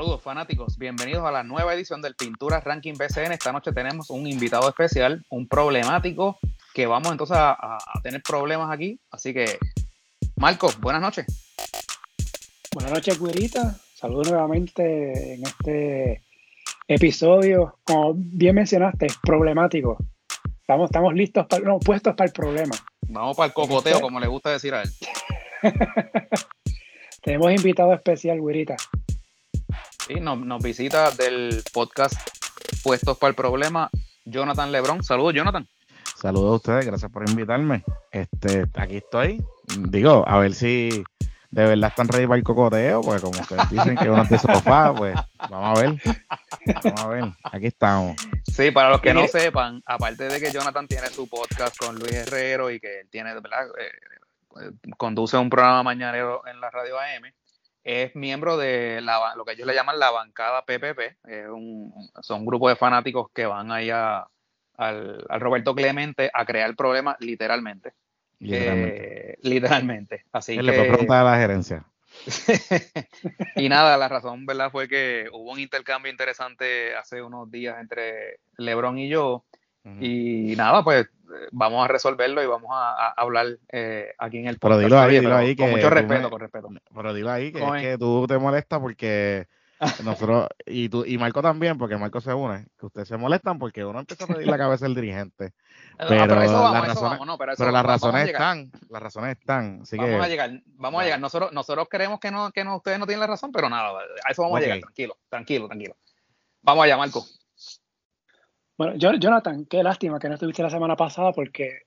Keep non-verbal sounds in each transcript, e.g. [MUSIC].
Saludos fanáticos, bienvenidos a la nueva edición del Pintura Ranking BCN. Esta noche tenemos un invitado especial, un problemático, que vamos entonces a, tener problemas aquí. Así que, Marco, buenas noches. Buenas noches, Cuirita. Saludos nuevamente en este episodio. Como bien mencionaste, problemático. Estamos, estamos listos, para, no, puestos para el problema. Vamos para el cocoteo, este- como le gusta decir a él. [LAUGHS] Tenemos invitado especial, Güerita. Sí, nos, visita del podcast Puestos para el Problema, Jonathan Lebron. Saludos, Jonathan. Saludos a ustedes, gracias por invitarme. Este, aquí estoy. Digo, a ver si de verdad están ready para el cocoteo, pues como ustedes dicen que uno es de sofá, pues vamos a ver. Vamos a ver, aquí estamos. Sí, para los que no sepan, aparte de que Jonathan tiene su podcast con Luis Herrero y que él tiene, ¿verdad? Eh, conduce un programa mañanero en la radio AM, es miembro de la, lo que ellos le llaman la bancada PPP, son un grupo de fanáticos que van ahí al, Roberto Clemente a crear problemas literalmente. Literalmente. Eh, literalmente. Así que, le puedo preguntar a la gerencia. [LAUGHS] y nada, la razón, ¿verdad? Fue que hubo un intercambio interesante hace unos días entre Lebron y yo. Y nada, pues vamos a resolverlo y vamos a, hablar eh, aquí en el podcast. Pero dilo ahí, dilo ahí con mucho respeto, con respeto. Pero dilo ahí que es que tú te molestas porque [LAUGHS] nosotros, y tú, y Marco también, porque Marco se une, que ustedes se molestan porque uno empieza a pedir la cabeza del dirigente. Pero, las razones, están, las razones están. Así vamos a llegar, vamos a llegar. Nosotros, nosotros creemos que no, que no, ustedes no tienen la razón, pero nada, a eso vamos a llegar, tranquilo, tranquilo, tranquilo. Vamos allá, Marco. Bueno, Jonathan, qué lástima que no estuviste la semana pasada porque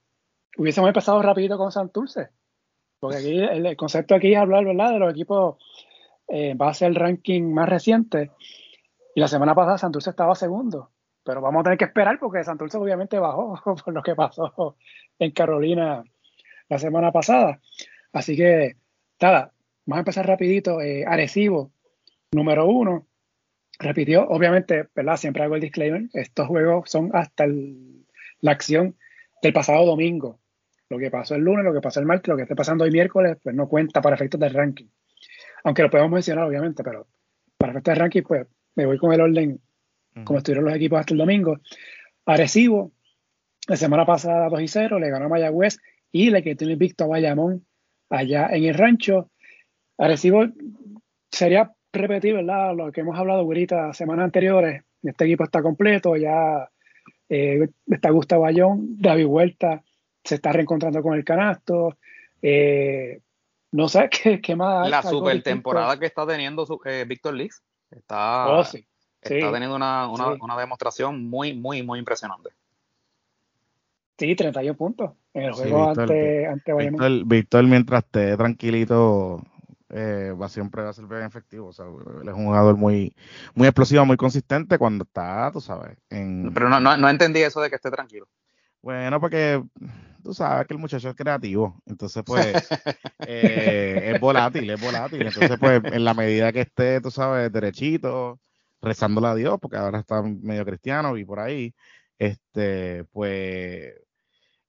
hubiésemos empezado rapidito con Santurce. Porque aquí el, concepto aquí es hablar, ¿verdad?, de los equipos eh, en base al ranking más reciente. Y la semana pasada Santurce estaba segundo. Pero vamos a tener que esperar porque Santurce obviamente bajó [LAUGHS] por lo que pasó en Carolina la semana pasada. Así que, nada, vamos a empezar rapidito. Eh, Arecibo, número uno, repitió, obviamente, ¿verdad? Siempre hago el disclaimer, estos juegos son hasta la acción del pasado domingo. Lo que pasó el lunes, lo que pasó el martes, lo que esté pasando hoy miércoles, pues no cuenta para efectos del ranking. Aunque lo podemos mencionar, obviamente, pero para efectos del ranking, pues me voy con el orden como estuvieron los equipos hasta el domingo. Arecibo, la semana pasada 2 y 0, le ganó a Mayagüez y le quitó el invicto a Bayamón allá en el rancho. Arecibo sería repetir, ¿verdad? Lo que hemos hablado ahorita semanas anteriores. Este equipo está completo, ya eh, está Gustavo Ayón, David Vuelta se está reencontrando con el canasto. Eh, no sé [LAUGHS] qué, más. La super temporada que está teniendo eh, Víctor está, oh, está teniendo una, demostración muy, muy, muy impresionante. Sí, 31 puntos en el juego ante, ante Víctor, mientras esté tranquilito, eh, va siempre va a ser bien efectivo. O sea, él es un jugador muy, muy explosivo, muy consistente cuando está, tú sabes. En... Pero no, no, no entendí eso de que esté tranquilo. Bueno, porque tú sabes que el muchacho es creativo, entonces pues [LAUGHS] eh, es volátil, es volátil. Entonces pues en la medida que esté, tú sabes, derechito, rezándole a Dios, porque ahora está medio cristiano y por ahí, este, pues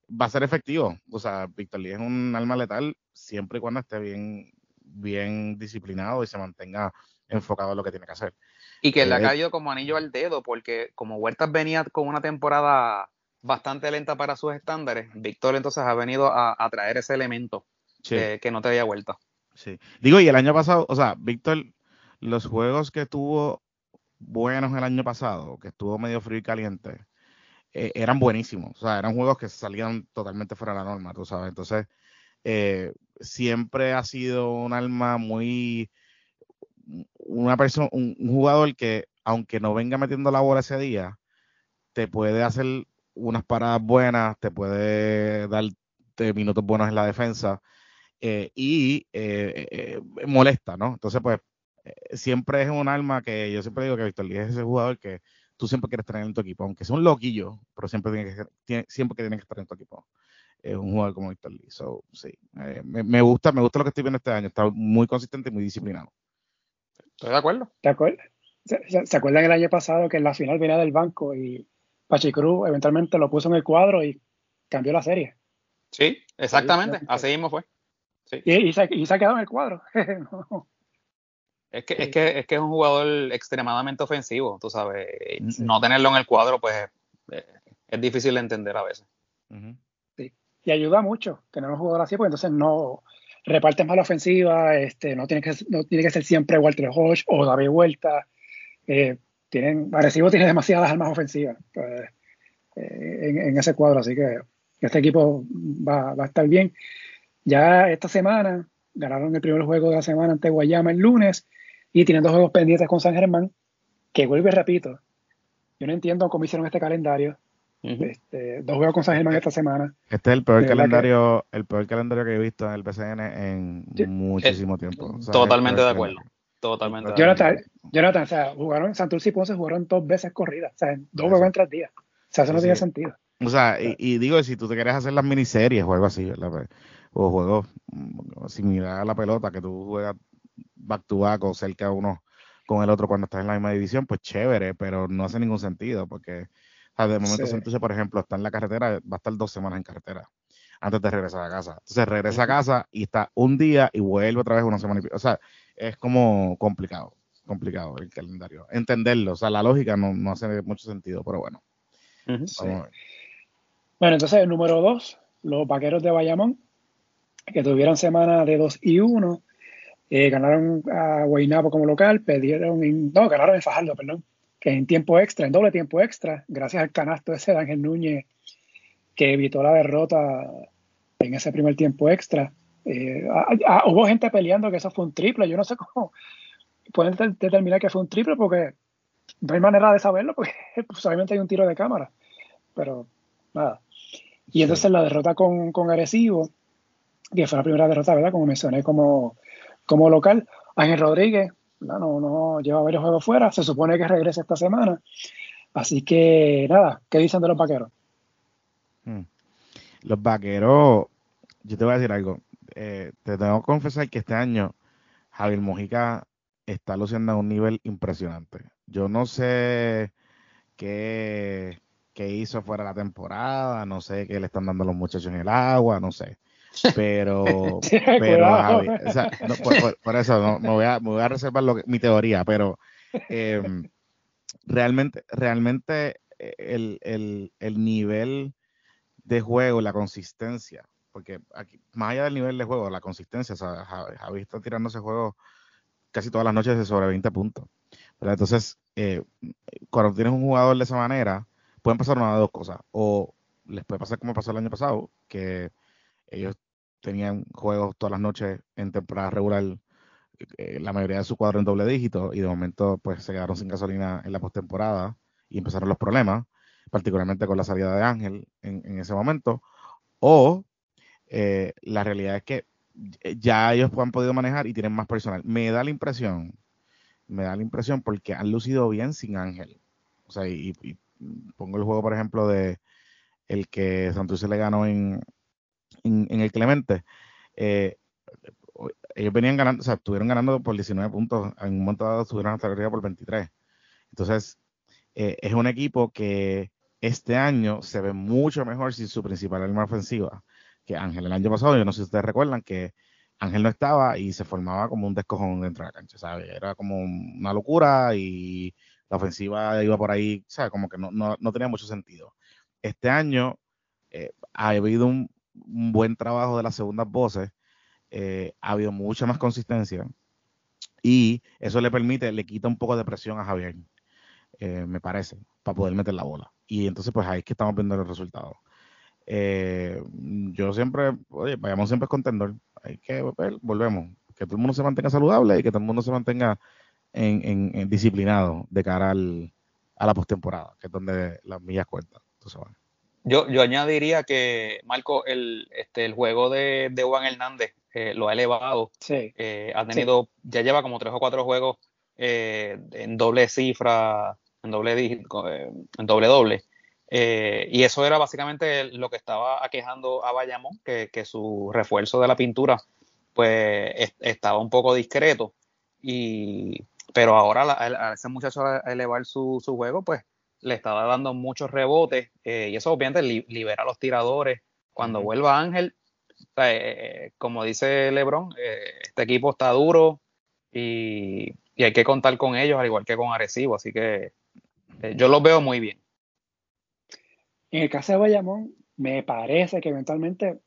va a ser efectivo. O sea, Víctor Lee es un alma letal siempre y cuando esté bien, bien disciplinado y se mantenga enfocado en lo que tiene que hacer. Y que le ha eh, caído como anillo al dedo, porque como Huertas venía con una temporada bastante lenta para sus estándares, Víctor entonces ha venido a, traer ese elemento que, no te había vuelta. Sí. Digo, y el año pasado, o sea, Víctor, los juegos que tuvo buenos el año pasado, que estuvo medio frío y caliente, eh, eran buenísimos. O sea, eran juegos que salían totalmente fuera de la norma, tú sabes. Entonces, eh, siempre ha sido un alma muy, una persona, un, jugador que aunque no venga metiendo la bola ese día, te puede hacer unas paradas buenas, te puede dar minutos buenos en la defensa eh, y eh, molesta, ¿no? Entonces, pues, siempre es un alma que yo siempre digo que Víctor es ese jugador que tú siempre quieres tener en tu equipo, aunque sea un loquillo, pero siempre tiene que, siempre que tiene que estar en tu equipo es un jugador como Víctor Lee. So, sí, eh, me, gusta, me gusta lo que estoy viendo este año. Está muy consistente y muy disciplinado. Estoy de acuerdo. ¿De acuerdo? ¿Se, acuerdan el año pasado que en la final venía del banco y Pachicruz eventualmente lo puso en el cuadro y cambió la serie? Sí, exactamente. Así mismo fue. Y, se, ha quedado en el cuadro. [LAUGHS] Es que, es que, es que es un jugador extremadamente ofensivo, tú sabes. No tenerlo en el cuadro, pues eh, es difícil de entender a veces. sí. Y ayuda mucho tener un jugador así, porque entonces no repartes más la ofensiva, este, no, tiene que, no tiene que ser siempre Walter Hodge o David Vuelta. Eh, tienen, Arecibo tiene demasiadas armas ofensivas pues, eh, en, ese cuadro, así que este equipo va, va a estar bien. Ya esta semana ganaron el primer juego de la semana ante Guayama el lunes y tienen dos juegos pendientes con San Germán, que vuelve, repito, yo no entiendo cómo hicieron este calendario. Este, dos juegos con San Germán esta semana. Este es el peor calendario, el peor calendario que he visto en el PCN en muchísimo tiempo. totalmente de acuerdo. Totalmente. Jonathan, Jonathan, o sea, jugaron Santurce y Ponce jugaron dos veces corridas, o sea, dos juegos en tres días. O sea, eso no tiene sentido. O sea, y, digo, si tú te quieres hacer las miniseries o algo así, ¿verdad? Pues, o juegos mm, similar a la pelota, que tú juegas back to back o cerca uno con el otro cuando estás en la misma división, pues chévere, pero no hace ningún sentido porque de momento Santurce, por ejemplo, está en la carretera, va a estar dos semanas en carretera antes de regresar a casa. Entonces regresa a casa y está un día y vuelve otra vez una semana y O sea, es como complicado, complicado el calendario. Entenderlo, o sea, la lógica no, no hace mucho sentido, pero bueno. Bueno, entonces el número dos, los vaqueros de Bayamón, que tuvieron semana de 2 y 1, eh, ganaron a Guaynabo como local, perdieron, no, ganaron en Fajardo, perdón, en tiempo extra, en doble tiempo extra, gracias al canasto ese de Ángel Núñez, que evitó la derrota en ese primer tiempo extra. Eh, hubo gente peleando que eso fue un triple, yo no sé cómo pueden determinar que fue un triple porque no hay manera de saberlo porque [LAUGHS] solamente hay un tiro de cámara, pero nada. Y entonces la derrota con, con Arecibo, que fue la primera derrota, ¿verdad? Como mencioné como, como local. Ángel Rodríguez, no, no lleva varios juegos fuera, se supone que regresa esta semana. Así que nada, ¿qué dicen de los vaqueros? Hmm. Los vaqueros, yo te voy a decir algo. Eh, te tengo que confesar que este año Javier Mojica está luciendo a un nivel impresionante. Yo no sé qué, hizo fuera de la temporada, no sé qué le están dando los muchachos en el agua, no sé. Pero, [LAUGHS] pero por, eso no, me, voy a, me, voy a, reservar lo mi teoría, pero em, realmente, realmente eh, el, el, el, nivel de juego, la consistencia, porque aquí, más allá del nivel de juego, la consistencia, o sea, Javi, está tirando ese juego casi todas las noches de sobre 20 puntos. Entonces, eh, cuando tienes un jugador de esa manera, pueden pasar una de dos cosas. O les puede pasar como pasó el año pasado, que ellos tenían juegos todas las noches en temporada regular, eh, la mayoría de su cuadro en doble dígito, y de momento pues se quedaron sin gasolina en la postemporada y empezaron los problemas, particularmente con la salida de Ángel en, ese momento. O eh, la realidad es que ya ellos han podido manejar y tienen más personal. Me da la impresión, me da la impresión porque han lucido bien sin Ángel. O sea, y, pongo el juego, por ejemplo, de el que Santurce le ganó en, en, el Clemente, eh, ellos venían ganando, o sea, estuvieron ganando por 19 puntos, en un momento dado estuvieron hasta arriba por 23. Entonces, eh, es un equipo que este año se ve mucho mejor sin su principal arma ofensiva que Ángel. El año pasado, yo no sé si ustedes recuerdan que Ángel no estaba y se formaba como un descojón dentro de la cancha, ¿sabes? Era como una locura y la ofensiva iba por ahí, ¿sabes? Como que no, no, no tenía mucho sentido. Este año eh, ha habido un, un buen trabajo de las segundas voces, eh, ha habido mucha más consistencia y eso le permite, le quita un poco de presión a Javier, eh, me parece, para poder meter la bola. Y entonces pues ahí es que estamos viendo los resultados. Eh, yo siempre, oye, vayamos siempre contendor, hay que volvemos, que todo el mundo se mantenga saludable y que todo el mundo se mantenga en, disciplinado de cara al, a la postemporada, que es donde las millas cuentan. Entonces, yo, yo añadiría que, Marco, el, este, el juego de, de Juan Hernández eh, lo ha elevado. Sí. Eh, ha tenido, ya lleva como tres o cuatro juegos eh, en doble cifra, en doble en doble doble. y eso era básicamente lo que estaba aquejando a Bayamón, que, que su refuerzo de la pintura pues estaba un poco discreto. Y, pero ahora a, ese muchacho a elevar su, su juego, pues le estaba dando muchos rebotes eh, y eso obviamente libera a los tiradores. Cuando vuelva Ángel, eh, como dice Lebron, eh, este equipo está duro, y, hay que contar con ellos, al igual que con Arecibo, así que eh, yo los veo muy bien. En el caso de Bayamón, me parece que eventualmente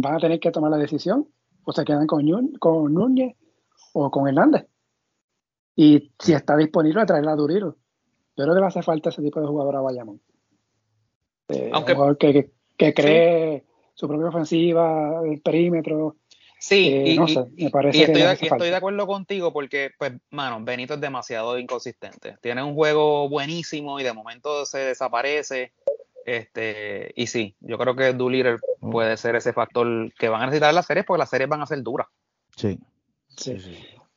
van a tener que tomar la decisión, o se quedan con, con Núñez o con Hernández. Y si está disponible, a traer a Duriro. Yo creo que le hace falta ese tipo de jugador a Bayamón. Eh, Aunque, que, que, cree su propia ofensiva, el perímetro. Sí, eh, y, no sé, me parece estoy, que estoy de acuerdo contigo porque, pues, mano, Benito es demasiado inconsistente. Tiene un juego buenísimo y de momento se desaparece. Este, y sí, yo creo que Doolittle puede ser ese factor que van a necesitar las series porque las series van a ser duras. Sí. Sí.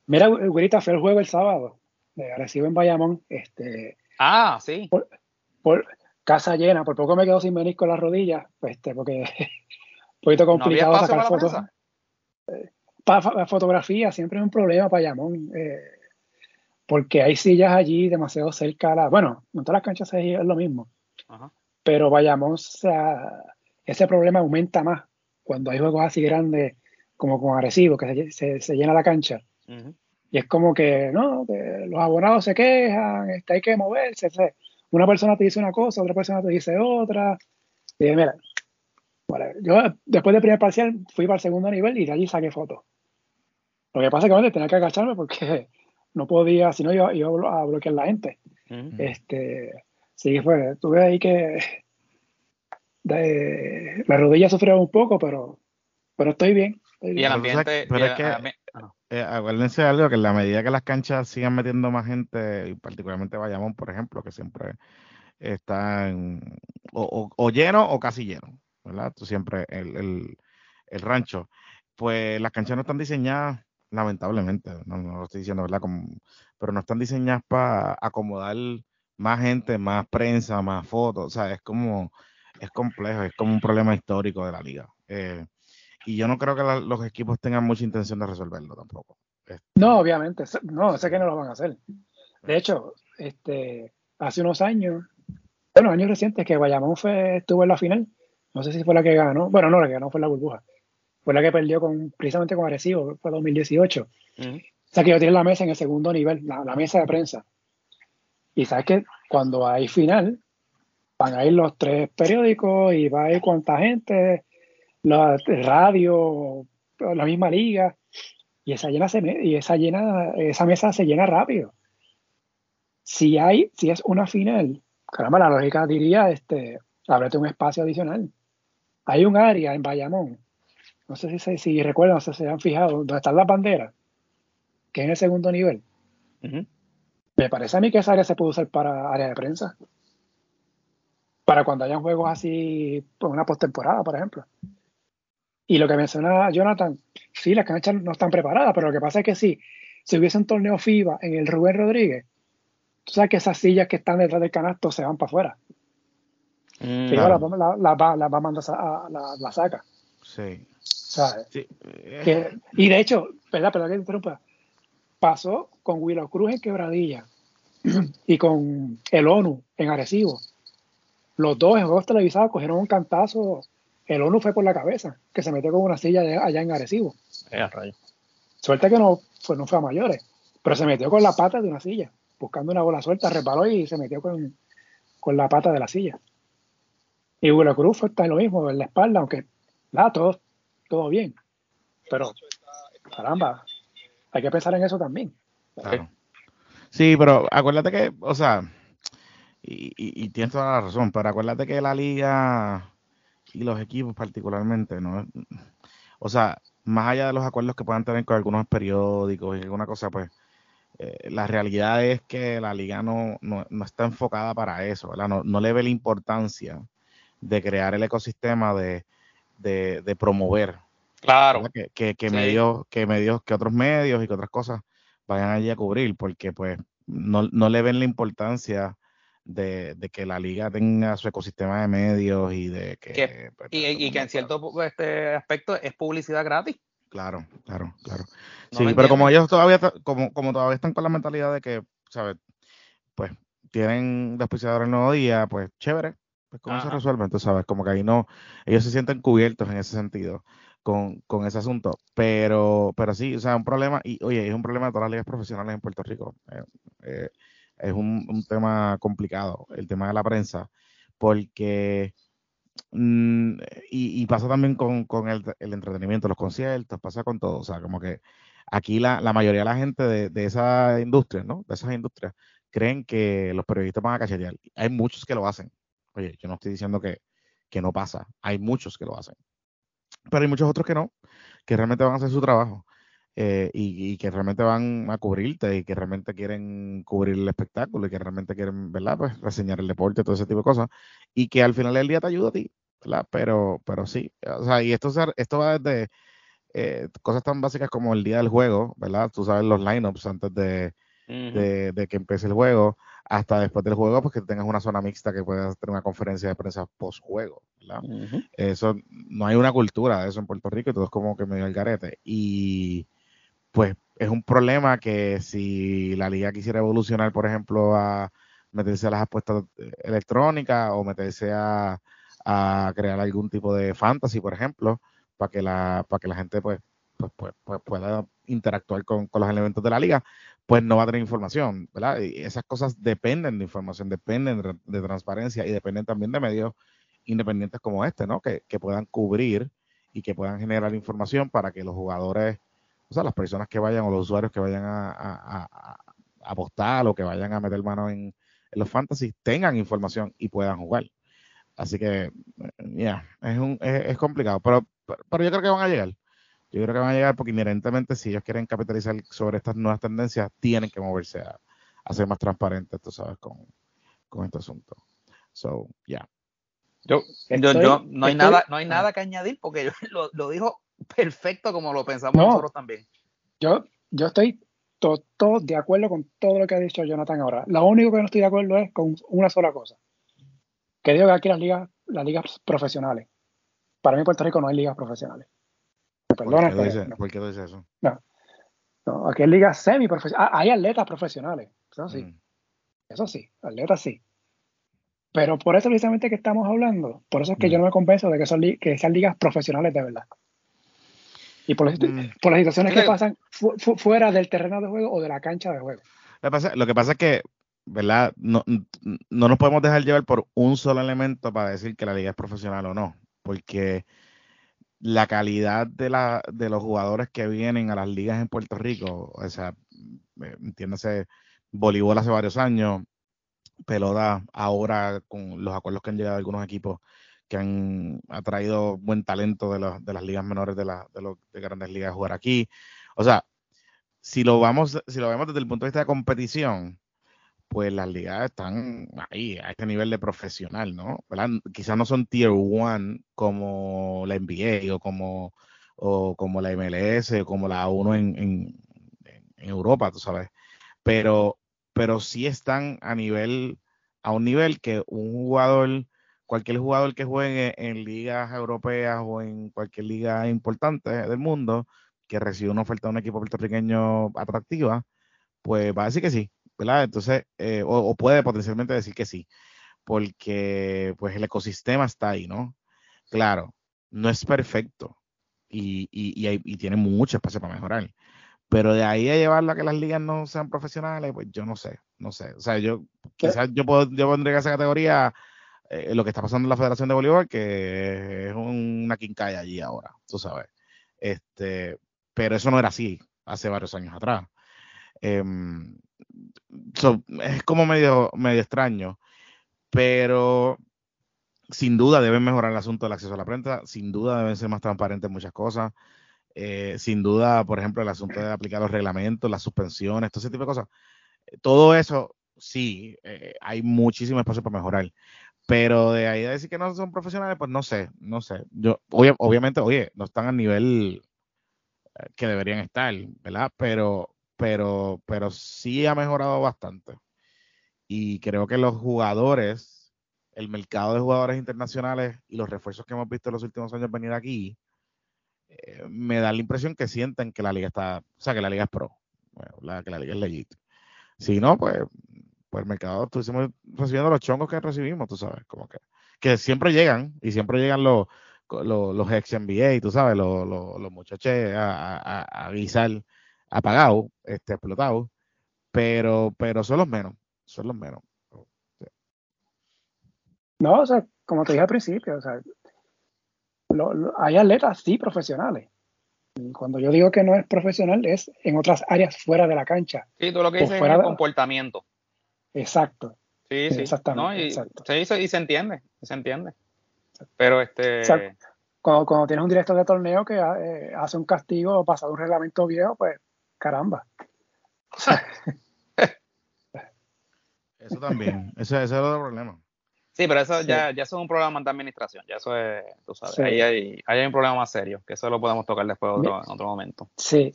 Mira, Güerita, fue el juego el sábado. De Arecibo en Bayamón. Este, ah, sí. Por, casa llena. Por poco me quedo sin venir con las rodillas. Pues, este, porque [LAUGHS] un poquito complicado sacar fotos. Eh, para la fotografía siempre es un problema para Bayamón. Eh, porque hay sillas allí demasiado cerca. la, bueno, en todas las canchas es lo mismo. Ajá pero vayamos a ese problema aumenta más cuando hay juegos así grandes como con agresivo, que se, llena la cancha. Y es como que, no, los abonados se quejan, está, hay que moverse. Una persona te dice una cosa, otra persona te dice otra. Y mira, yo después del primer parcial fui para el segundo nivel y de allí saqué fotos. Lo que pasa es que tenía que agacharme porque [LAUGHS] no podía, si no iba, iba a bloquear la gente. Este Sí, fue, tuve ahí que la rodilla sufrió un poco, pero, pero estoy bien. Y el ambiente. Pero es que, ah, eh, acuérdense de algo, que en la medida que las canchas sigan metiendo más gente, y particularmente Bayamón, por ejemplo, que siempre están o, o, lleno o casi lleno, ¿verdad? Siempre el, el, el, rancho. Pues las canchas no están diseñadas, lamentablemente, no, no lo estoy diciendo, ¿verdad? Como, pero no están diseñadas para acomodar más gente, más prensa, más fotos, o sea, es como, es complejo, es como un problema histórico de la liga. Eh, y yo no creo que los equipos tengan mucha intención de resolverlo tampoco. Este, no, obviamente, no, sé que no lo van a hacer. De hecho, este, hace unos años, bueno, años recientes que Bayamón fue, estuvo en la final, no sé si fue la que ganó, bueno, no, la que ganó fue la burbuja, fue la que perdió con, precisamente con Arecibo, fue 2018. O sea que yo tiene la mesa en el segundo nivel, la mesa de prensa. Y sabes que cuando hay final, van a ir los tres periódicos y va a ir cuánta gente, la radio, la misma liga, y esa llena se y esa llena, esa mesa se llena rápido. Si hay, si es una final, caramba, la lógica diría este, ábrete un espacio adicional. Hay un área en Bayamón, no sé si, si recuerdan, no sé si se han fijado, donde están las banderas, que es en el segundo nivel. Me parece a mí que esa área se puede usar para área de prensa. Para cuando hayan juegos así, pues una postemporada, por ejemplo. Y lo que menciona Jonathan, sí, las canchas no están preparadas, pero lo que pasa es que sí, si hubiese un torneo FIBA en el Rubén Rodríguez, tú sabes que esas sillas que están detrás del canasto se van para afuera. Mm, FIBA las va, a mandar a la, saca. Sí. ¿Sabes? y de hecho, ¿verdad? Perdón que interrumpa pasó con Willow Cruz en Quebradilla y con el ONU en Arecibo. Los dos en juegos televisados cogieron un cantazo. El ONU fue por la cabeza, que se metió con una silla allá en Arecibo. Suerte que no, pues no fue a mayores, pero se metió con la pata de una silla, buscando una bola suelta, reparó y se metió con, la pata de la silla. Y Willow Cruz fue lo mismo, en la espalda, aunque nada, todo, todo bien. Pero, caramba, hay que pensar en eso también. Sí, pero acuérdate que, o sea, y, y, tienes toda la razón, pero acuérdate que la liga y los equipos particularmente, ¿no? O sea, más allá de los acuerdos que puedan tener con algunos periódicos y alguna cosa, pues eh, la realidad es que la liga no, no, está enfocada para eso, ¿verdad? No, no, le ve la importancia de crear el ecosistema de, de, de promover Claro. Que, que, medios, que medios, que otros medios y que otras cosas vayan allí a cubrir, porque pues no, le ven la importancia de, que la liga tenga su ecosistema de medios y de que... Pues, y, que en cierto este aspecto es publicidad gratis. Claro, claro, claro. sí, pero como ellos todavía, como, como todavía están con la mentalidad de que, ¿sabes? Pues tienen despiciador el nuevo día, pues chévere, pues cómo se resuelve, entonces sabes, como que ahí no, ellos se sienten cubiertos en ese sentido. con, con, ese asunto. Pero, pero sí, o sea, un problema, y oye, es un problema de todas las ligas profesionales en Puerto Rico. Eh, eh, es un, un, tema complicado, el tema de la prensa, porque, mm, y, pasa también con, con el, el, entretenimiento, los conciertos, pasa con todo, o sea, como que aquí la, la mayoría de la gente de, de esa industria, ¿no? De esas industrias, creen que los periodistas van a cachetear. Hay muchos que lo hacen. Oye, yo no estoy diciendo que, que no pasa, hay muchos que lo hacen. Pero hay muchos otros que no, que realmente van a hacer su trabajo. Eh, y, y, que realmente van a cubrirte y que realmente quieren cubrir el espectáculo y que realmente quieren, ¿verdad? Pues reseñar el deporte, todo ese tipo de cosas. Y que al final del día te ayuda a ti, ¿verdad? Pero, pero sí, o sea, y esto, esto va desde eh, cosas tan básicas como el día del juego, ¿verdad? Tú sabes los lineups antes de, uh -huh. de, de, que empiece el juego, hasta después del juego, pues que tengas una zona mixta que puedas tener una conferencia de prensa post juego, ¿verdad? Uh -huh. Eso, no hay una cultura de eso en Puerto Rico y todo es como que medio el garete. Y pues es un problema que si la liga quisiera evolucionar, por ejemplo, a meterse a las apuestas electrónicas o meterse a, a crear algún tipo de fantasy, por ejemplo, para que la, para que la gente pues, pues, pues, pues pueda interactuar con, con, los elementos de la liga, pues no va a tener información, ¿verdad? Y esas cosas dependen de información, dependen de, de transparencia y dependen también de medios independientes como este, ¿no? Que, que, puedan cubrir y que puedan generar información para que los jugadores, o sea, las personas que vayan o los usuarios que vayan a, a, a, a apostar o que vayan a meter mano en, en los fantasies tengan información y puedan jugar. Así que, ya, yeah, es, un, es, es complicado, pero pero yo creo que van a llegar. Yo creo que van a llegar porque inherentemente si ellos quieren capitalizar sobre estas nuevas tendencias, tienen que moverse a, a ser más transparentes, tú sabes, con, con este asunto. So, ya. Yeah. Yo, yo, yo, no hay estoy, nada, no hay nada que añadir porque yo, [LAUGHS] lo, lo, dijo perfecto como lo pensamos no, nosotros también. Yo, yo estoy todo, de acuerdo con todo lo que ha dicho Jonathan ahora. Lo único que no estoy de acuerdo es con una sola cosa. Que digo que aquí las ligas, las ligas profesionales para mí en Puerto Rico no hay ligas profesionales. Perdona. ¿Por qué, dice, no. ¿Por qué dice eso? No. no. aquí hay ligas semiprofesionales. Ah, hay atletas profesionales. Eso sí. Mm. Eso sí. Atletas sí. Pero por eso precisamente que estamos hablando, por eso es que mm. yo no me convenzo de que, son que sean ligas profesionales de verdad. Y por, mm. por las situaciones que pasan fu fu fuera del terreno de juego o de la cancha de juego. Lo que pasa, lo que pasa es que ¿verdad? No, no nos podemos dejar llevar por un solo elemento para decir que la liga es profesional o no porque la calidad de, la, de los jugadores que vienen a las ligas en Puerto Rico, o sea, eh, entiéndase, voleibol hace varios años, pelota ahora con los acuerdos que han llegado algunos equipos que han atraído buen talento de, los, de las ligas menores de, la, de, los, de grandes ligas a jugar aquí. O sea, si lo vamos, si lo vemos desde el punto de vista de competición, pues las ligas están ahí, a este nivel de profesional, ¿no? Quizás no son tier one como la NBA o como, o como la MLS o como la 1 en, en, en, Europa, tú sabes. Pero, pero sí están a nivel, a un nivel que un jugador, cualquier jugador que juegue en ligas europeas o en cualquier liga importante del mundo, que recibe una oferta de un equipo puertorriqueño atractiva, pues va a decir que sí, ¿verdad? Entonces, eh, o, o, puede potencialmente decir que sí, porque pues el ecosistema está ahí, ¿no? Claro, no es perfecto y, y, y, hay, y tiene mucho espacio para mejorar, pero de ahí a llevarlo a que las ligas no sean profesionales, pues yo no sé, no sé. O sea, yo quizás yo, puedo, yo pondría esa categoría eh, lo que está pasando en la Federación de Voleibol, que es una quincalla allí ahora, tú sabes. Este, pero eso no era así hace varios años atrás. Eh, so, es como medio, medio extraño, pero sin duda deben mejorar el asunto del acceso a la prensa, sin duda deben ser más transparentes muchas cosas, eh, sin duda, por ejemplo, el asunto de aplicar los reglamentos, las suspensiones, todo ese tipo de cosas. Todo eso, sí, eh, hay muchísimo espacio para mejorar. Pero de ahí a decir que no son profesionales, pues no sé, no sé. Yo, ob obviamente, oye, no están al nivel eh, que deberían estar, ¿verdad? Pero, pero, pero sí ha mejorado bastante. Y creo que los jugadores, el mercado de jugadores internacionales y los refuerzos que hemos visto en los últimos años venir aquí, eh, me da la impresión que sienten que la liga está, o sea, que la liga es pro, la, que la liga es legit. Si no, pues, pues el mercado, estuvimos recibiendo los chongos que recibimos, tú sabes, como que, que siempre llegan y siempre llegan los, los ex NBA, tú sabes, los, los, muchachos a, a, a, guisar apagados, este, explotados, pero, pero son los menos, son los menos. No, o sea, como te dije al principio, o sea, hay atletas sí profesionales. Y cuando yo digo que no es profesional, es en otras áreas fuera de la cancha. Sí, tú lo que dices es el comportamiento. Exacto. Sí, sí. Exactamente. y, Se, y se entiende, se entiende. Pero este. cuando, tienes un director de torneo que eh, hace un castigo pasado un reglamento viejo, pues caramba. eso también, ese, es otro problema. Sí, pero eso ya, ya es un problema de administración, ya eso es, tú sabes, ahí, hay, hay, un problema más serio, que eso lo podemos tocar después otro, en otro momento. Sí.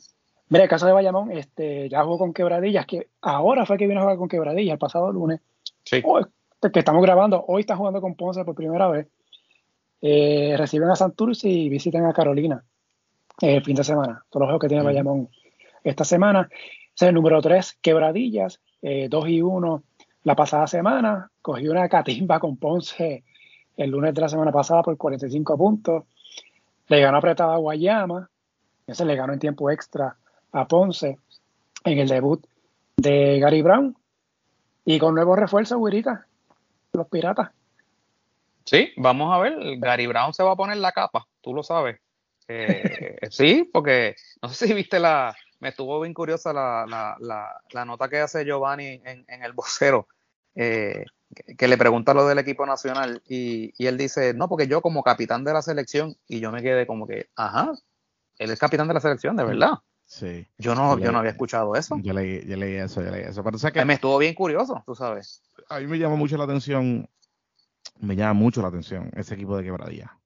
Mira, el caso de Bayamón, este, ya jugó con quebradillas, que ahora fue que vino a jugar con quebradillas el pasado lunes. Sí. que estamos grabando, hoy está jugando con Ponce por primera vez. Eh, reciben a Santurce y visitan a Carolina el fin de semana. Todos los juegos que tiene Bayamón esta semana. es el número 3, Quebradillas, 2 eh, y 1 la pasada semana. Cogió una catimba con Ponce el lunes de la semana pasada por 45 puntos. Le ganó apretada a Guayama. Ese le ganó en tiempo extra a Ponce en el debut de Gary Brown. Y con nuevos refuerzos, Guirita, los Piratas. Sí, vamos a ver. Gary Brown se va a poner la capa, tú lo sabes. Eh, [LAUGHS] sí, porque no sé si viste la. Me estuvo bien curiosa la, la, nota que hace Giovanni en, el vocero, eh, que, le pregunta lo del equipo nacional y, él dice: No, porque yo como capitán de la selección, y yo me quedé como que, ajá, él es capitán de la selección, de verdad. Sí. Yo no, yo, no había escuchado eso. Yo leí, yo leí eso, yo leí eso. Pero, que, me estuvo bien curioso, tú sabes. A mí me llama mucho la atención me llama mucho la atención ese equipo de quebradilla.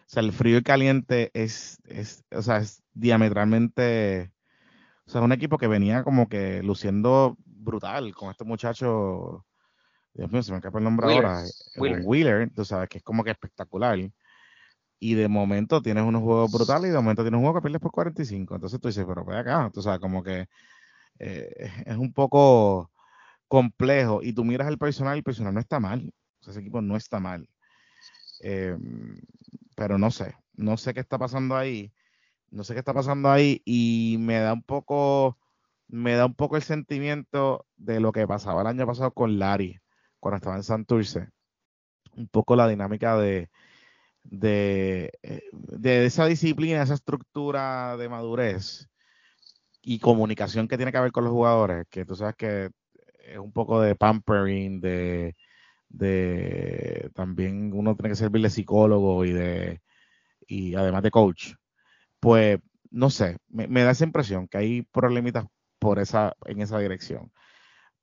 O sea, el frío y caliente es, es, o sea, es diametralmente, o sea, es un equipo que venía como que luciendo brutal con este muchacho, Dios mío, se me escapa el nombre ahora, eh, Wheeler. Wheeler, tú sabes, que es como que espectacular. Y de momento tienes unos juegos brutales y de momento tienes un juego que pierdes por 45. Entonces tú dices, pero ve acá, tú sabes, como que eh, [LAUGHS] es un poco complejo. Y tú miras el personal y el personal no está mal ese equipo no está mal. Em, pero no sé, no sé qué está pasando ahí. No sé qué está pasando ahí y me da un poco, me da un poco el sentimiento de lo que pasaba el año pasado con Larry, cuando estaba en Santurce. Un poco la dinámica de, de, eh, de esa disciplina, esa estructura de madurez y comunicación que tiene que ver con los jugadores, que tú sabes que es un poco de pampering, de, de también uno tiene que servirle psicólogo y de y además de coach, pues no sé, me, da esa impresión que hay problemitas por esa, en esa dirección.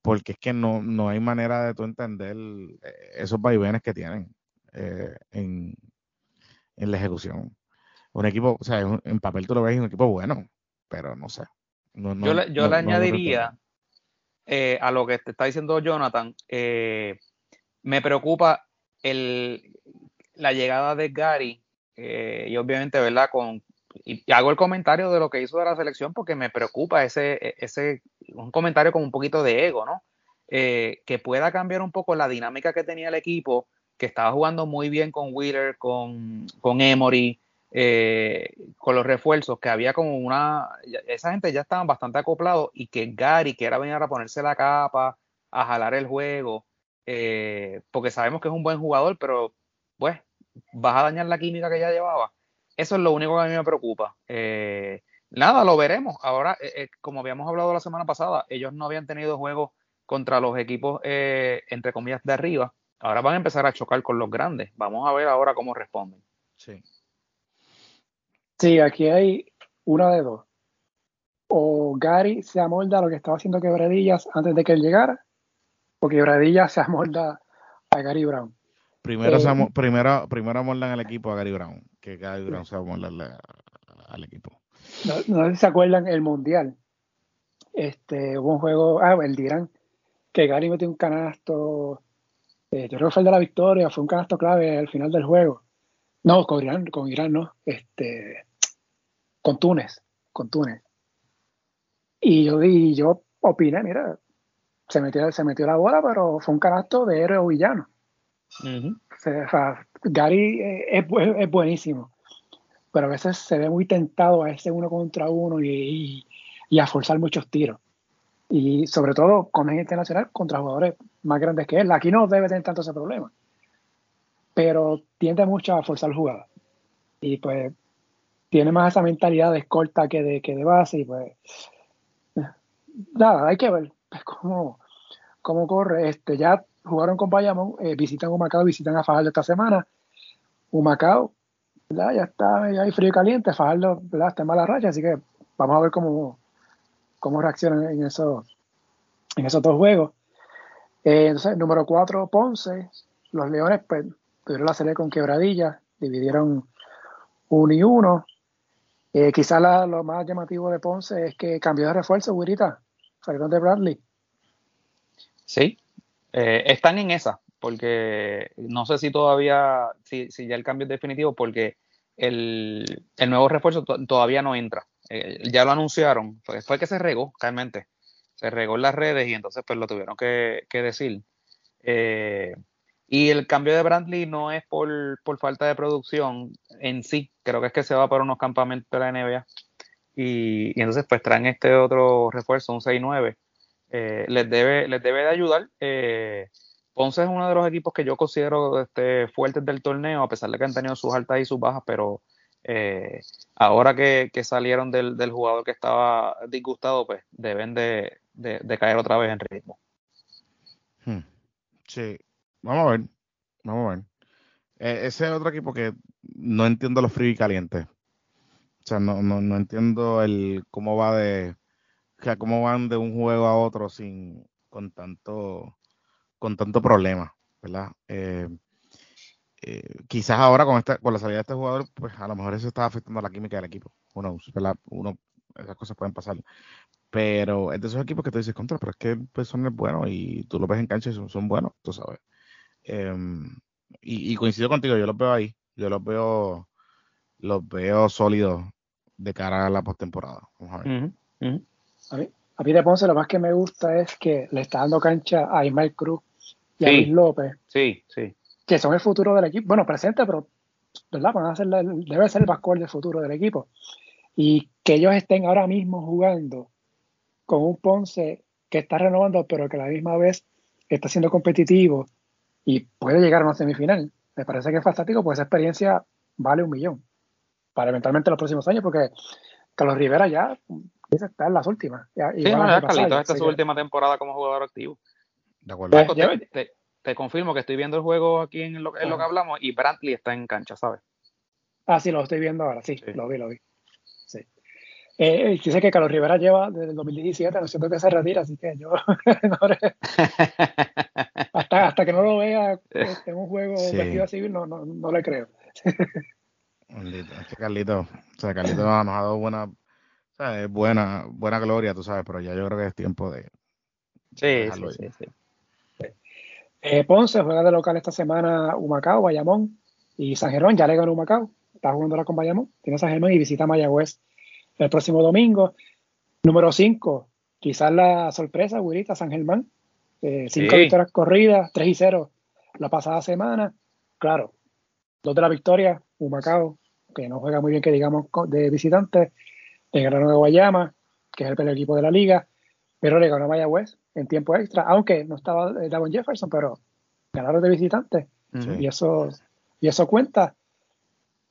Porque es que no, no hay manera de tú entender eh, esos vaivenes que tienen eh, en, en la ejecución. Un equipo, o sea, en papel tú lo ves un equipo bueno, pero no sé. yo le, yo le añadiría eh, a lo que te está diciendo Jonathan, eh, me preocupa el, la llegada de Gary eh, y obviamente, ¿verdad? Con, y, hago el comentario de lo que hizo de la selección porque me preocupa ese, ese un comentario con un poquito de ego, ¿no? Eh, que pueda cambiar un poco la dinámica que tenía el equipo, que estaba jugando muy bien con Wheeler, con, con Emory, eh, con los refuerzos, que había como una, esa gente ya estaban bastante acoplados y que Gary, que era venir a ponerse la capa, a jalar el juego, eh, porque sabemos que es un buen jugador, pero pues vas a dañar la química que ya llevaba. Eso es lo único que a mí me preocupa. Eh, nada, lo veremos. Ahora, como habíamos hablado la semana pasada, ellos no habían tenido juegos contra los equipos, entre comillas, de arriba. Ahora van a empezar a chocar con los grandes. Vamos a ver ahora cómo responden. Sí. Sí, aquí hay una de dos. O Gary se amolda a lo que estaba haciendo Quebradillas antes de que él llegara, porque Quebradilla se amolda a Gary Brown. Primero, eh, primero, primero amoldan al equipo a Gary Brown, que Gary Brown se amolda al equipo. No, sé si se acuerdan el Mundial. Este, hubo un juego, ah, el Dirán, que Gary metió un canasto, eh, yo creo que fue el de la victoria, fue un canasto clave al final del juego. No, con Irán, con Irán no, este, con Túnez, con Túnez. Y yo, y yo opiné, mira, se metió, se metió la bola, pero fue un canasto de héroe o villano. Gary eh, es, es, buenísimo, pero a veces se ve muy tentado a ese uno contra uno y, y, a forzar muchos tiros. Y sobre todo con el internacional contra jugadores más grandes que él. Aquí no debe tener tanto ese problema, pero tiende mucho a forzar jugadas. Y pues tiene más esa mentalidad de escolta que de, que de base y pues nada, hay que ver [LAUGHS] cómo, cómo corre. Este, ya jugaron con Bayamón, eh, visitan Humacao, visitan a Fajardo esta semana. Humacao, ya está ya hay frío y caliente, Fajardo ¿verdad? está en mala racha, así que vamos a ver cómo, cómo reaccionan en esos, en esos dos juegos. Eh, entonces, número cuatro, Ponce. Los Leones pues, tuvieron la serie con quebradilla, dividieron uno y uno. Eh, quizás lo más llamativo de Ponce es que cambió de refuerzo, Guirita. Salieron de Bradley. Sí, eh, están en esa, porque no sé si todavía, si, ya el cambio es definitivo, porque el, nuevo refuerzo todavía no entra. Eh, ya lo anunciaron, fue, que se regó realmente. Se regó en las redes y entonces pues lo tuvieron que, que decir. Eh, y el cambio de Bradley no es por, por, falta de producción en sí, creo que es que se va para unos campamentos de la NBA. Y, y entonces pues traen este otro refuerzo, un 6-9. Eh, les, debe, les debe de ayudar. Eh, Ponce es uno de los equipos que yo considero este, fuertes del torneo, a pesar de que han tenido sus altas y sus bajas, pero eh, ahora que, salieron del, jugador que estaba disgustado, pues deben de, caer otra vez en ritmo. Hmm. Sí, Vamos a ver. Vamos a ver. Eh, ese es otro equipo que no entiendo los fríos y calientes. O sea, no, no, no entiendo el cómo va de. O sea, cómo van de un juego a otro sin con tanto con tanto problema, ¿verdad? Eh, eh, quizás ahora con esta, con la salida de este jugador, pues a lo mejor eso está afectando a la química del equipo. Uno, Uno, esas cosas pueden pasar. Pero es de esos equipos que te dices contra, pero es que pues, son buenos y tú lo ves en cancha y son, son buenos, tú sabes. Em, y, coincido contigo, yo los veo ahí. Yo los veo, los veo sólidos de cara a la postemporada. Vamos a ver. A, mí, a mí de Ponce lo más que me gusta es que le está dando cancha a Ismael Cruz y a Luis López. Sí, sí. Que son el futuro del equipo. Bueno, presente, pero ¿verdad? Van a ser debe ser el basketball del futuro del equipo. Y que ellos estén ahora mismo jugando con un Ponce que está renovando, pero que a la misma vez está siendo competitivo y puede llegar a una semifinal. Me parece que es fantástico, pues esa experiencia vale un millón para eventualmente los próximos años, porque Carlos Rivera ya está en las últimas. Ya, sí, no, ya Carlitos esta es su última temporada como jugador activo. De acuerdo. te, te, confirmo que estoy viendo el juego aquí en lo, en lo que hablamos y Brantley está en cancha, ¿sabes? Ah, sí, lo estoy viendo ahora, sí, lo vi, lo vi. Sí. Eh, dice que Carlos Rivera lleva desde el 2017, no siento que se retira, así que yo [LAUGHS] [LAUGHS] hasta, hasta que no lo vea este, en un juego vestido civil, no, no, no le creo. es que Carlito, o sea, Carlito nos ha dado buena, o sea, buena, buena gloria, tú sabes, pero ya yo creo que es tiempo de. Sí, sí, sí, eh, Ponce juega de local esta semana Humacao, Bayamón y San Germán, ya le ganó Humacao, está jugando la con Bayamón, tiene San Germán y visita Mayagüez el próximo domingo. Número 5, quizás la sorpresa, Guirita, San Germán. Eh, cinco victorias corridas, 3 y 0 la pasada semana. Claro, dos de la victoria, Humacao, que no juega muy bien, que digamos, de visitante. Le ganaron a Guayama, que es el peor equipo de la liga, pero le ganó a Mayagüez en tiempo extra, aunque no estaba eh, Davon Jefferson, pero ganaron de visitante. Y, eso, y eso cuenta.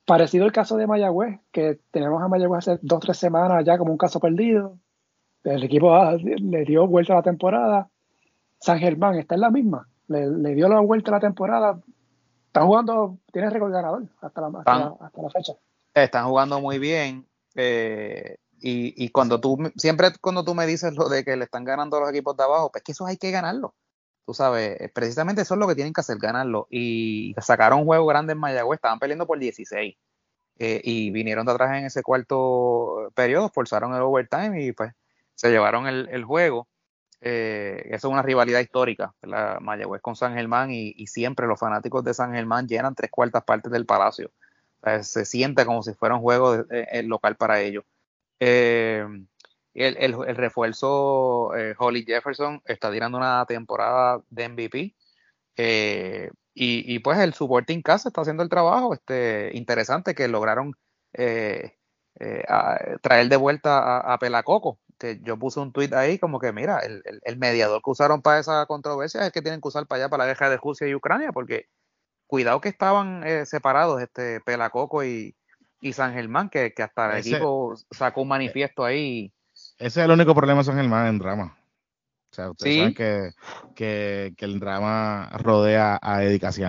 Parecido el caso de Mayagüez, que tenemos a Mayagüez hace dos o tres semanas ya como un caso perdido. El equipo ah, le dio vuelta a la temporada. San Germán está en la misma. Le, dio la vuelta a la temporada. Están jugando, tiene récord ganador hasta la, hasta, la, fecha. Están jugando muy bien. Eh, y, y, cuando tú, siempre cuando tú me dices lo de que le están ganando a los equipos de abajo, pues que eso hay que ganarlo. Tú sabes, eh, precisamente eso es lo que tienen que hacer, ganarlo. Y sacaron un juego grande en Mayagüez, estaban peleando por 16. Eh, y vinieron de atrás en ese cuarto periodo, forzaron el overtime y pues se llevaron el, juego. Eh, eso es una rivalidad histórica, la Mayagüez con San Germán y, siempre los fanáticos de San Germán llenan tres cuartas partes del palacio. se siente como si fuera un juego local para ellos. Eh, el, el, refuerzo eh, Holly Jefferson está tirando una temporada de MVP. Eh, y, pues el supporting cast está haciendo el trabajo. Este, interesante que lograron eh, eh, traer de vuelta a, Pelacoco. Que yo puse un tweet ahí como que, mira, el, mediador que usaron para esa controversia es el que tienen que usar para allá, para la guerra de Rusia y Ucrania, porque cuidado que estaban separados este Pelacoco y, y San Germán, que, hasta el equipo sacó un manifiesto ahí. Ese es el único problema de San Germán en drama. O sea, ustedes saben que, el drama rodea a Eddie Así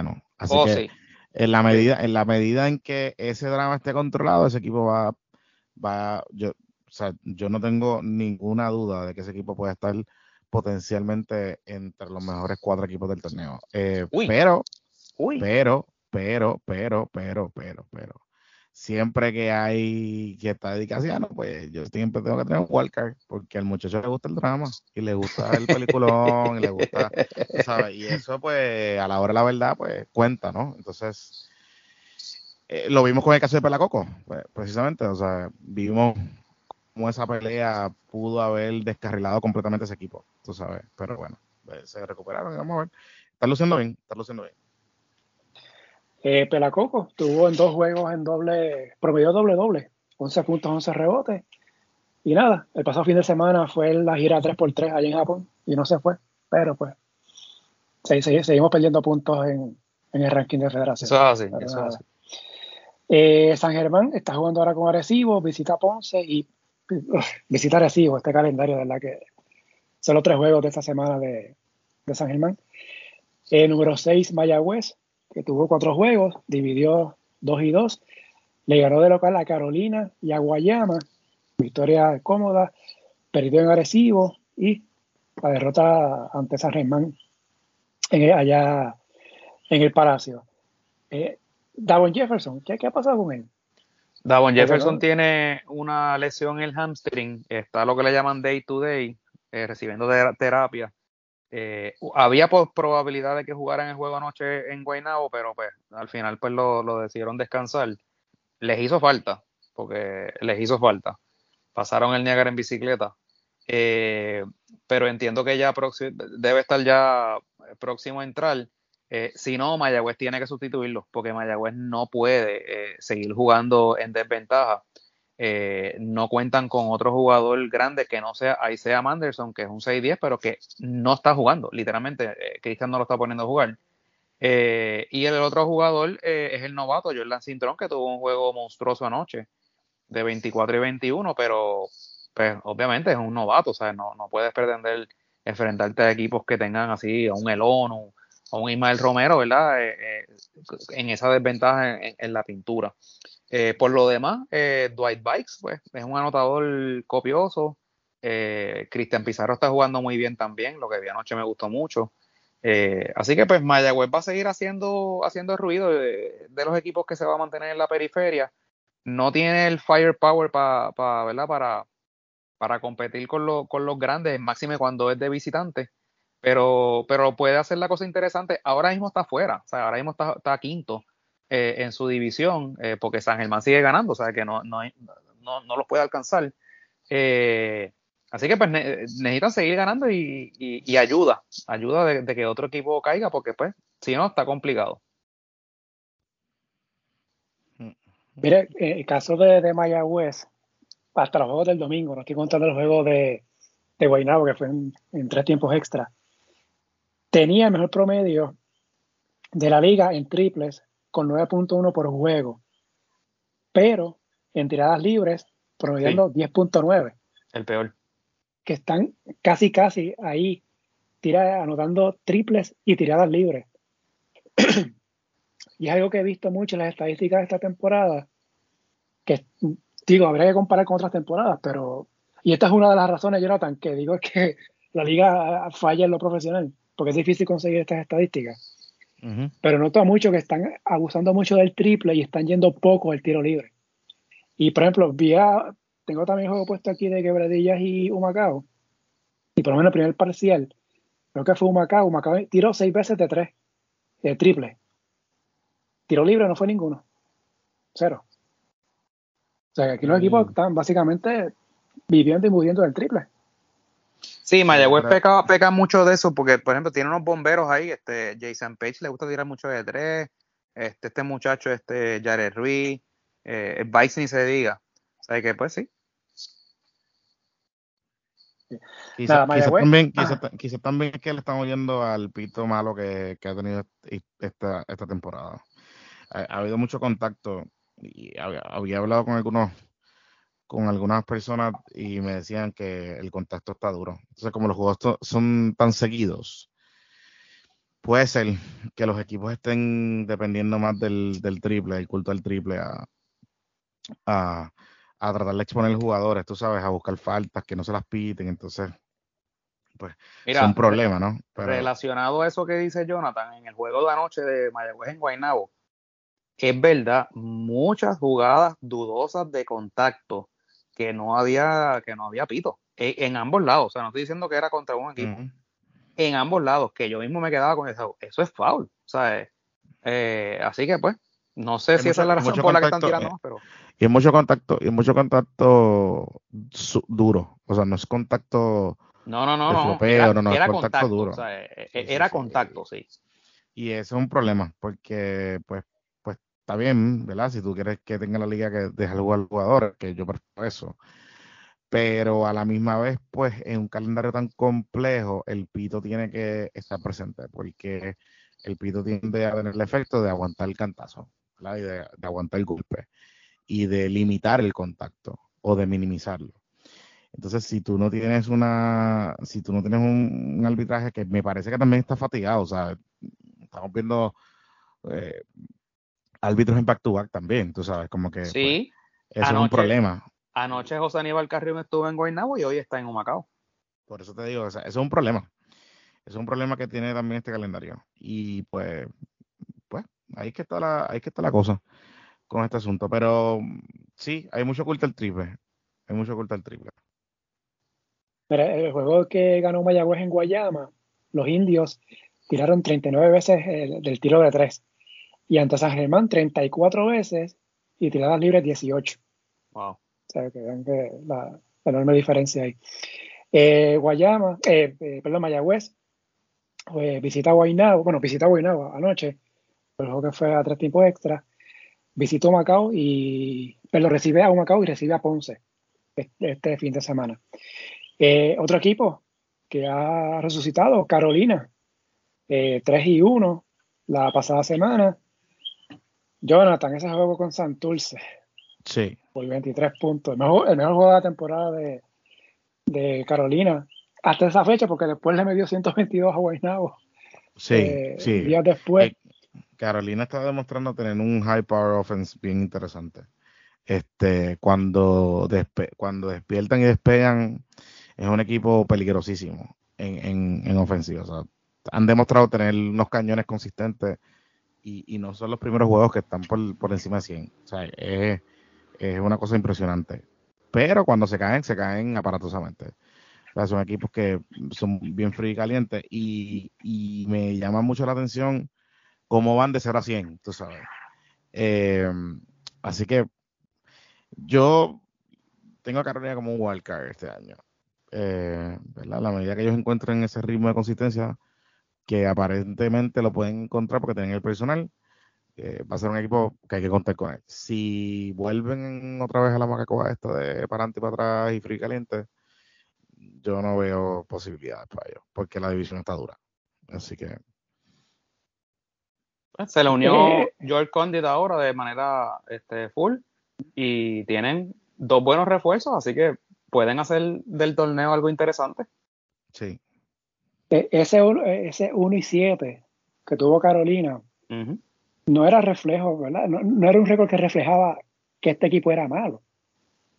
oh, que en la medida, en la medida en que ese drama esté controlado, ese equipo va, va, yo, o sea, yo no tengo ninguna duda de que ese equipo puede estar potencialmente entre los mejores cuatro equipos del torneo. Eh, pero, pero, pero, pero, pero, pero, pero, siempre que hay que está dedicación, pues yo siempre tengo que tener un wildcard, porque al muchacho le gusta el drama y le gusta el peliculón y le gusta, ¿sabes? Y eso, pues, a la hora de la verdad, pues cuenta, ¿no? Entonces, eh, lo vimos con el caso de Pelacoco, pues, precisamente, o sea, vimos cómo esa pelea pudo haber descarrilado completamente ese equipo, tú sabes, pero bueno, pues, se recuperaron, vamos a ver. Está luciendo bien, está luciendo bien. Eh, Pelacoco tuvo en dos juegos en doble, promedio doble-doble, 11 puntos, 11 rebotes. Y nada, el pasado fin de semana fue la gira 3x3 allá en Japón y no se fue. Pero pues, seguimos perdiendo puntos en, el ranking de federación. Eso es así, eh, San Germán está jugando ahora con Arecibo, visita Ponce y visita Arecibo, este calendario, ¿verdad? Que son los tres juegos de esta semana de, San Germán. Eh, número 6, Mayagüez, que tuvo cuatro juegos, dividió dos y dos, le ganó de local a Carolina y a Guayama, victoria cómoda, perdió en Arecibo y la derrota ante San Germán en, allá en el Palacio. Eh, Davon Jefferson, ¿qué, ha pasado con él? Davon Jefferson tiene una lesión en el hamstring, está lo que le llaman day to day, eh, recibiendo terapia eh, había probabilidad de que jugaran el juego anoche en Guaynabo, pero pues al final pues lo, decidieron descansar. Les hizo falta, porque les hizo falta. Pasaron el Niagara en bicicleta. Eh, pero entiendo que ya debe estar ya próximo a entrar. Eh, si no, Mayagüez tiene que sustituirlo, porque Mayagüez no puede seguir jugando en desventaja. Eh, no cuentan con otro jugador grande que no sea Isaiah Manderson, que es un 6-10, pero que no está jugando, literalmente, eh, Cristian no lo está poniendo a jugar. Eh, y el otro jugador es el novato Jordan Cintrón, que tuvo un juego monstruoso anoche, de 24 y 21, pero pues obviamente es un novato, o sea, no, no puedes pretender enfrentarte a equipos que tengan así a un Elono, a un Ismael Romero, ¿verdad? en esa desventaja en la pintura. Eh, por lo demás, eh, Dwight Bikes pues, es un anotador copioso. Eh, Cristian Pizarro está jugando muy bien también, lo que vi anoche me gustó mucho. así que pues Mayagüez va a seguir haciendo, haciendo ruido de, los equipos que se va a mantener en la periferia. No tiene el firepower para para, para competir con, con los grandes, máxime cuando es de visitante. Pero, pero puede hacer la cosa interesante. Ahora mismo está afuera, o sea, ahora mismo está, quinto eh, en su división, eh, porque San Germán sigue ganando, o sea que no, no, no, los puede alcanzar. Eh, así que pues necesitan seguir ganando y, ayuda, ayuda de, que otro equipo caiga, porque pues si no está complicado. Mire, el caso de, de Mayagüez, hasta los juegos del domingo, no estoy contando los juegos de, de Guaynabo, que fue en tres tiempos extra, tenía el mejor promedio de la liga en triples con 9.1 por juego, pero en tiradas libres promediando 10.9. El peor. Que están casi, casi ahí, tira, anotando triples y tiradas libres. [CLEARS THROAT] y es algo que he visto mucho en las estadísticas de esta temporada, que digo, habría que comparar con otras temporadas, pero... Y esta es una de las razones, Jonathan, que digo que la liga falla en lo profesional, porque es difícil conseguir estas estadísticas pero noto mucho que están abusando mucho del triple y están yendo poco el tiro libre. Y por ejemplo, vi tengo también juego puesto aquí de Quebradillas y Humacao. Y por lo menos el primer parcial, creo que fue Humacao. Humacao tiró seis veces de tres, de triple. Tiro libre no fue ninguno. Cero. O sea, que aquí los equipos mm. están básicamente viviendo y muriendo del triple. Sí, Mayagüez peca, peca mucho de eso porque, por ejemplo, tiene unos bomberos ahí. Este Jason Page le gusta tirar mucho de tres. Este, este muchacho, este Jared Ruiz, eh, Vice ni se diga. O sea que, pues sí. Quizás también, quizá, también es que le están oyendo al pito malo que, que ha tenido esta, esta temporada. Ha, ha, habido mucho contacto y había, había hablado con algunos con algunas personas y me decían que el contacto está duro. Entonces, como los juegos son tan seguidos, puede ser que los equipos estén dependiendo más del, triple, del culto del triple, a, a, tratar de exponer jugadores, tú sabes, a buscar faltas, que no se las piten. Entonces, pues es un problema, ¿no? Relacionado a eso que dice Jonathan, en el juego de anoche de Mayagüez en Guaynabo, es verdad, muchas jugadas dudosas de contacto que no había, que no había pito. E, en, ambos lados. O sea, no estoy diciendo que era contra un equipo. En ambos lados, que yo mismo me quedaba con eso. Eso es foul. O sea, eh, así que pues, no sé si esa es la razón por la que están tirando, eh, pero. Y es mucho contacto, y mucho contacto duro. O sea, no es contacto. No, no, no, no. era, no, no, contacto, duro. O sea, e, e, era contacto, sí. Y eso es un problema, porque pues está bien, ¿verdad? Si tú quieres que tenga la liga que deja jugar al jugador, que yo prefiero eso. Pero a la misma vez, pues en un calendario tan complejo, el pito tiene que estar presente, porque el pito tiende a tener el efecto de aguantar el cantazo, ¿verdad? Y de, aguantar el golpe, y de limitar el contacto o de minimizarlo. Entonces, si tú no tienes una, si tú no tienes un, arbitraje que me parece que también está fatigado, o sea, estamos viendo eh, árbitros en back to back también, tú sabes, como que sí. Pues, eso es un problema. Anoche José Aníbal Carrión estuvo en Guaynabo y hoy está en Humacao. Por eso te digo, o sea, eso es un problema. Es un problema que tiene también este calendario. Y pues, pues, ahí que está la, ahí que está la cosa con este asunto. Pero sí, hay mucho oculto el triple. Hay mucho oculto el triple. Pero el juego que ganó Mayagüez en Guayama, los indios tiraron 39 veces del tiro de tres y ante San Germán 34 veces y tiradas libres 18. Wow. O sea, que vean que la, enorme diferencia ahí. Eh, Guayama, eh, eh, perdón, Mayagüez, pues, visita Guaynabo, bueno, visita Guaynabo anoche, el juego que fue a tres tiempos extra, visitó Macao y, pero recibe a Macao y recibe a Ponce este, este fin de semana. otro equipo que ha resucitado, Carolina, 3 y 1 la pasada semana, Jonathan, ese juego con Santurce. Sí. Por 23 puntos. El mejor, juego de la temporada de, Carolina. Hasta esa fecha, porque después le metió 122 a Guaynabo. Sí, eh, sí. Días después. Eh, Carolina está demostrando tener un high power offense bien interesante. Este, cuando, cuando despiertan y despegan, es un equipo peligrosísimo en, en, ofensiva. O sea, han demostrado tener unos cañones consistentes y, no son los primeros juegos que están por, por encima de 100. O sea, es, una cosa impresionante. Pero cuando se caen, se caen aparatosamente. Son equipos que son bien fríos y calientes y, y, me llama mucho la atención cómo van de 0 a 100, tú sabes. Eh, así que yo tengo a Carolina como un wildcard este año. Eh, ¿verdad? La medida que ellos encuentren ese ritmo de consistencia, que aparentemente lo pueden encontrar porque tienen el personal. Eh, va a ser un equipo que hay que contar con él. Si vuelven otra vez a la macacoa esta de para adelante y para atrás y frío y caliente, yo no veo posibilidades para ellos, porque la división está dura. Así que. Pues, se le unió George Condit ahora de manera este, full y tienen dos buenos refuerzos, así que pueden hacer del torneo algo interesante. Sí, ese, ese 1 y 7 que tuvo Carolina no era reflejo, ¿verdad? No, era un récord que reflejaba que este equipo era malo.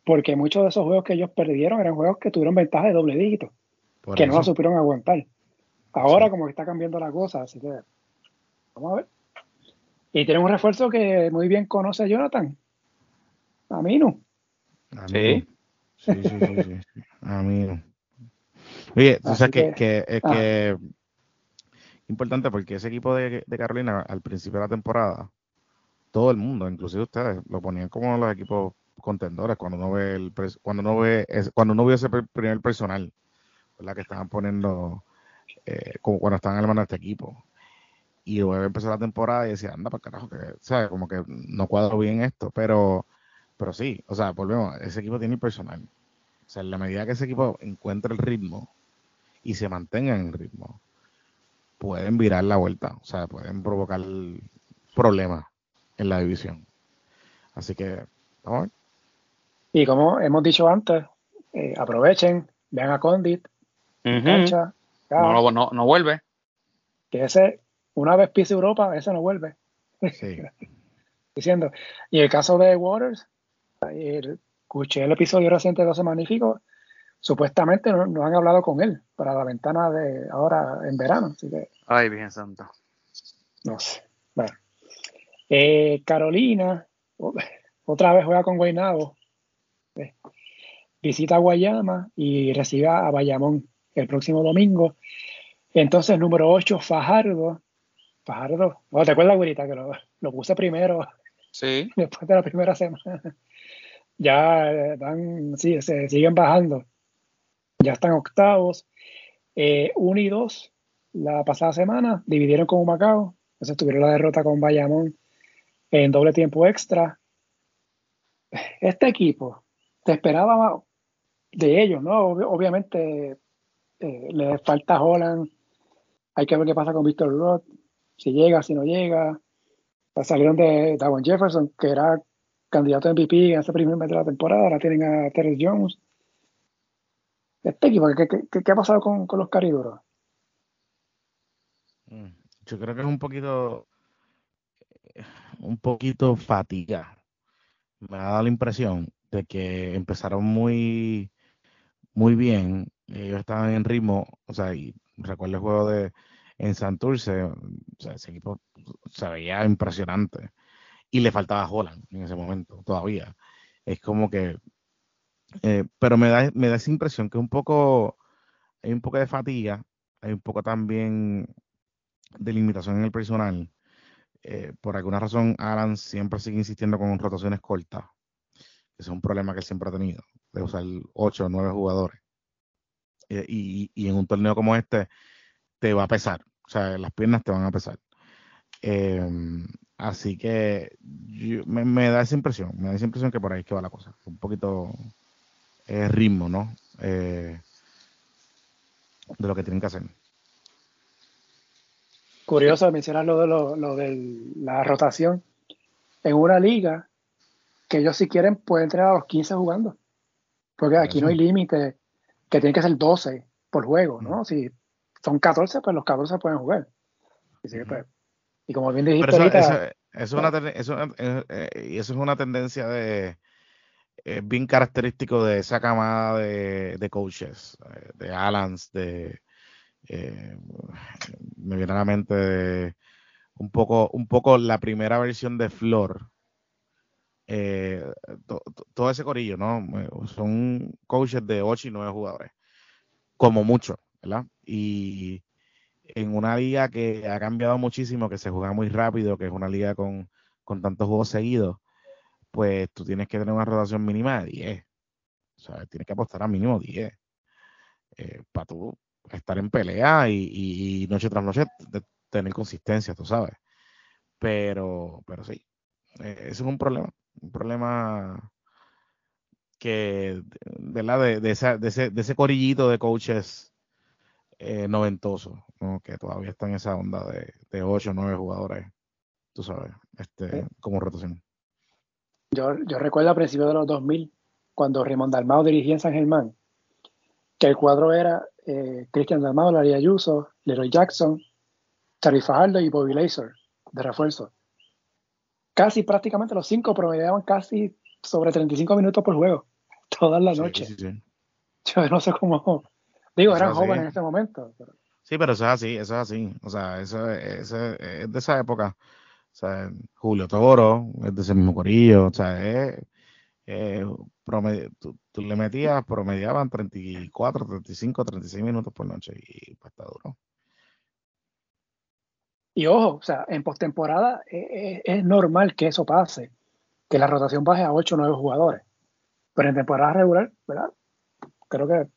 Porque muchos de esos juegos que ellos perdieron eran juegos que tuvieron ventaja de doble dígito, que no la supieron aguantar. Ahora, como que está cambiando la cosa, así que vamos a ver. Y tiene un refuerzo que muy bien conoce a Jonathan. Aminu. Sí. Sí, sí, sí, sí. Oye, o sea que, que, es que importante porque ese equipo de, Carolina al principio de la temporada, todo el mundo, inclusive ustedes, lo ponían como los equipos contendores cuando uno ve el cuando no ve cuando no vio ese primer personal la que estaban poniendo eh, como cuando estaban armando este equipo. Y luego empezó la temporada y decía, anda para carajo, que, ¿sabes? Como que no cuadro bien esto, pero, pero sí, o sea, volvemos, ese equipo tiene personal. O sea, en la medida que ese equipo encuentre el ritmo y se mantenga en el ritmo, pueden virar la vuelta, o sea, pueden provocar problemas en la división. Así que, vamos a ver. Y como hemos dicho antes, eh, aprovechen, vean a Condit, cancha, no, no, no, vuelve. Que ese, una vez pise Europa, ese no vuelve. Sí. [LAUGHS] Diciendo. Y el caso de Waters, escuché el episodio reciente de 12 Magníficos, supuestamente no, han hablado con él para la ventana de ahora en verano. Así que, Ay, bien santo. No sé. Bueno. Eh, Carolina, otra vez juega con Guaynabo. Eh, visita a Guayama y recibe a Bayamón el próximo domingo. Entonces, número 8, Fajardo. Fajardo, ¿te acuerdas, güerita, que lo, puse primero? Sí. [LAUGHS] Después de la primera semana. Ya van, sí, se siguen bajando. Ya están octavos. Eh, uno y dos, la pasada semana, dividieron con Humacao. Entonces tuvieron la derrota con Bayamón en doble tiempo extra. Este equipo, te esperaba de ellos, ¿no? Obviamente eh, le falta Holland. Hay que ver qué pasa con Víctor Roth, si llega, si no llega. Salieron de Davon Jefferson, que era candidato a MVP en ese primer mes de la temporada. Ahora tienen a Terry Jones. Este equipo, ¿qué, ha pasado con, los cariduros? Mm, yo creo que es un poquito un poquito fatiga. Me ha dado la impresión de que empezaron muy muy bien ellos estaban en ritmo, o sea, y recuerdo el juego de en Santurce, o sea, ese equipo se veía impresionante y le faltaba Holland en ese momento todavía. Es como que, eh, pero me da, me da esa impresión que un poco, hay un poco de fatiga, hay un poco también de limitación en el personal. Eh, por alguna razón, Alan siempre sigue insistiendo con rotaciones cortas. Ese es un problema que siempre ha tenido, de usar 8 o 9 jugadores. Eh, y, en un torneo como este te va a pesar, o sea, las piernas te van a pesar. Em, así que me, da esa impresión, me da esa impresión que por ahí es que va la cosa, un poquito eh, ritmo, ¿no? Eh, de lo que tienen que hacer. Curioso mencionar lo de, lo, de la rotación. En una liga que ellos si quieren pueden entrar a los 15 jugando. Porque aquí no hay límite que tiene que ser 12 por juego, ¿no? Si son 14, pues los 14 pueden jugar. Pues, y, como bien dijiste eso, ahorita, es una, eso, eh, eh, eso es una tendencia de bien característico de esa camada de, de coaches, eh, de Alans, de me viene a la mente un poco, un poco la primera versión de Flor. todo ese corillo, ¿no? Son coaches de 8 y 9 jugadores como mucho, ¿verdad? Y en una liga que ha cambiado muchísimo, que se juega muy rápido, que es una liga con, tantos juegos seguidos, pues tú tienes que tener una rotación mínima de 10. O sea, tienes que apostar a mínimo 10 eh, para tú estar en pelea y, noche tras noche tener consistencia, tú sabes. Pero, pero sí, eh, eso es un problema, un problema que, ¿verdad? De, de, esa, de, ese, de ese corillito de coaches eh, noventosos, que todavía están en esa onda de, de 8 o 9 jugadores, tú sabes, este, como rotación. Yo, yo recuerdo a principios de los 2000, cuando Raymond Dalmao dirigía en San Germán, que el cuadro era eh, Cristian Dalmao, Larry Ayuso, Leroy Jackson, Charlie Fajardo y Bobby Laser, de refuerzo. Casi prácticamente los cinco promediaban casi sobre 35 minutos por juego, [LAUGHS] todas las noches. [LAUGHS] Yo no sé cómo. Digo, eran jóvenes en ese momento. Sí, pero eso es así, eso es así. O sea, eso, es de esa época. O sea, Julio Toro es de ese mismo corillo. O sea, es, tú, le metías, promediaban 34, 35, 36 minutos por noche y pues está duro. Y ojo, o sea, en postemporada es, es, normal que eso pase que la rotación baje a 8 o 9 jugadores. Pero en temporada regular, ¿verdad? Creo que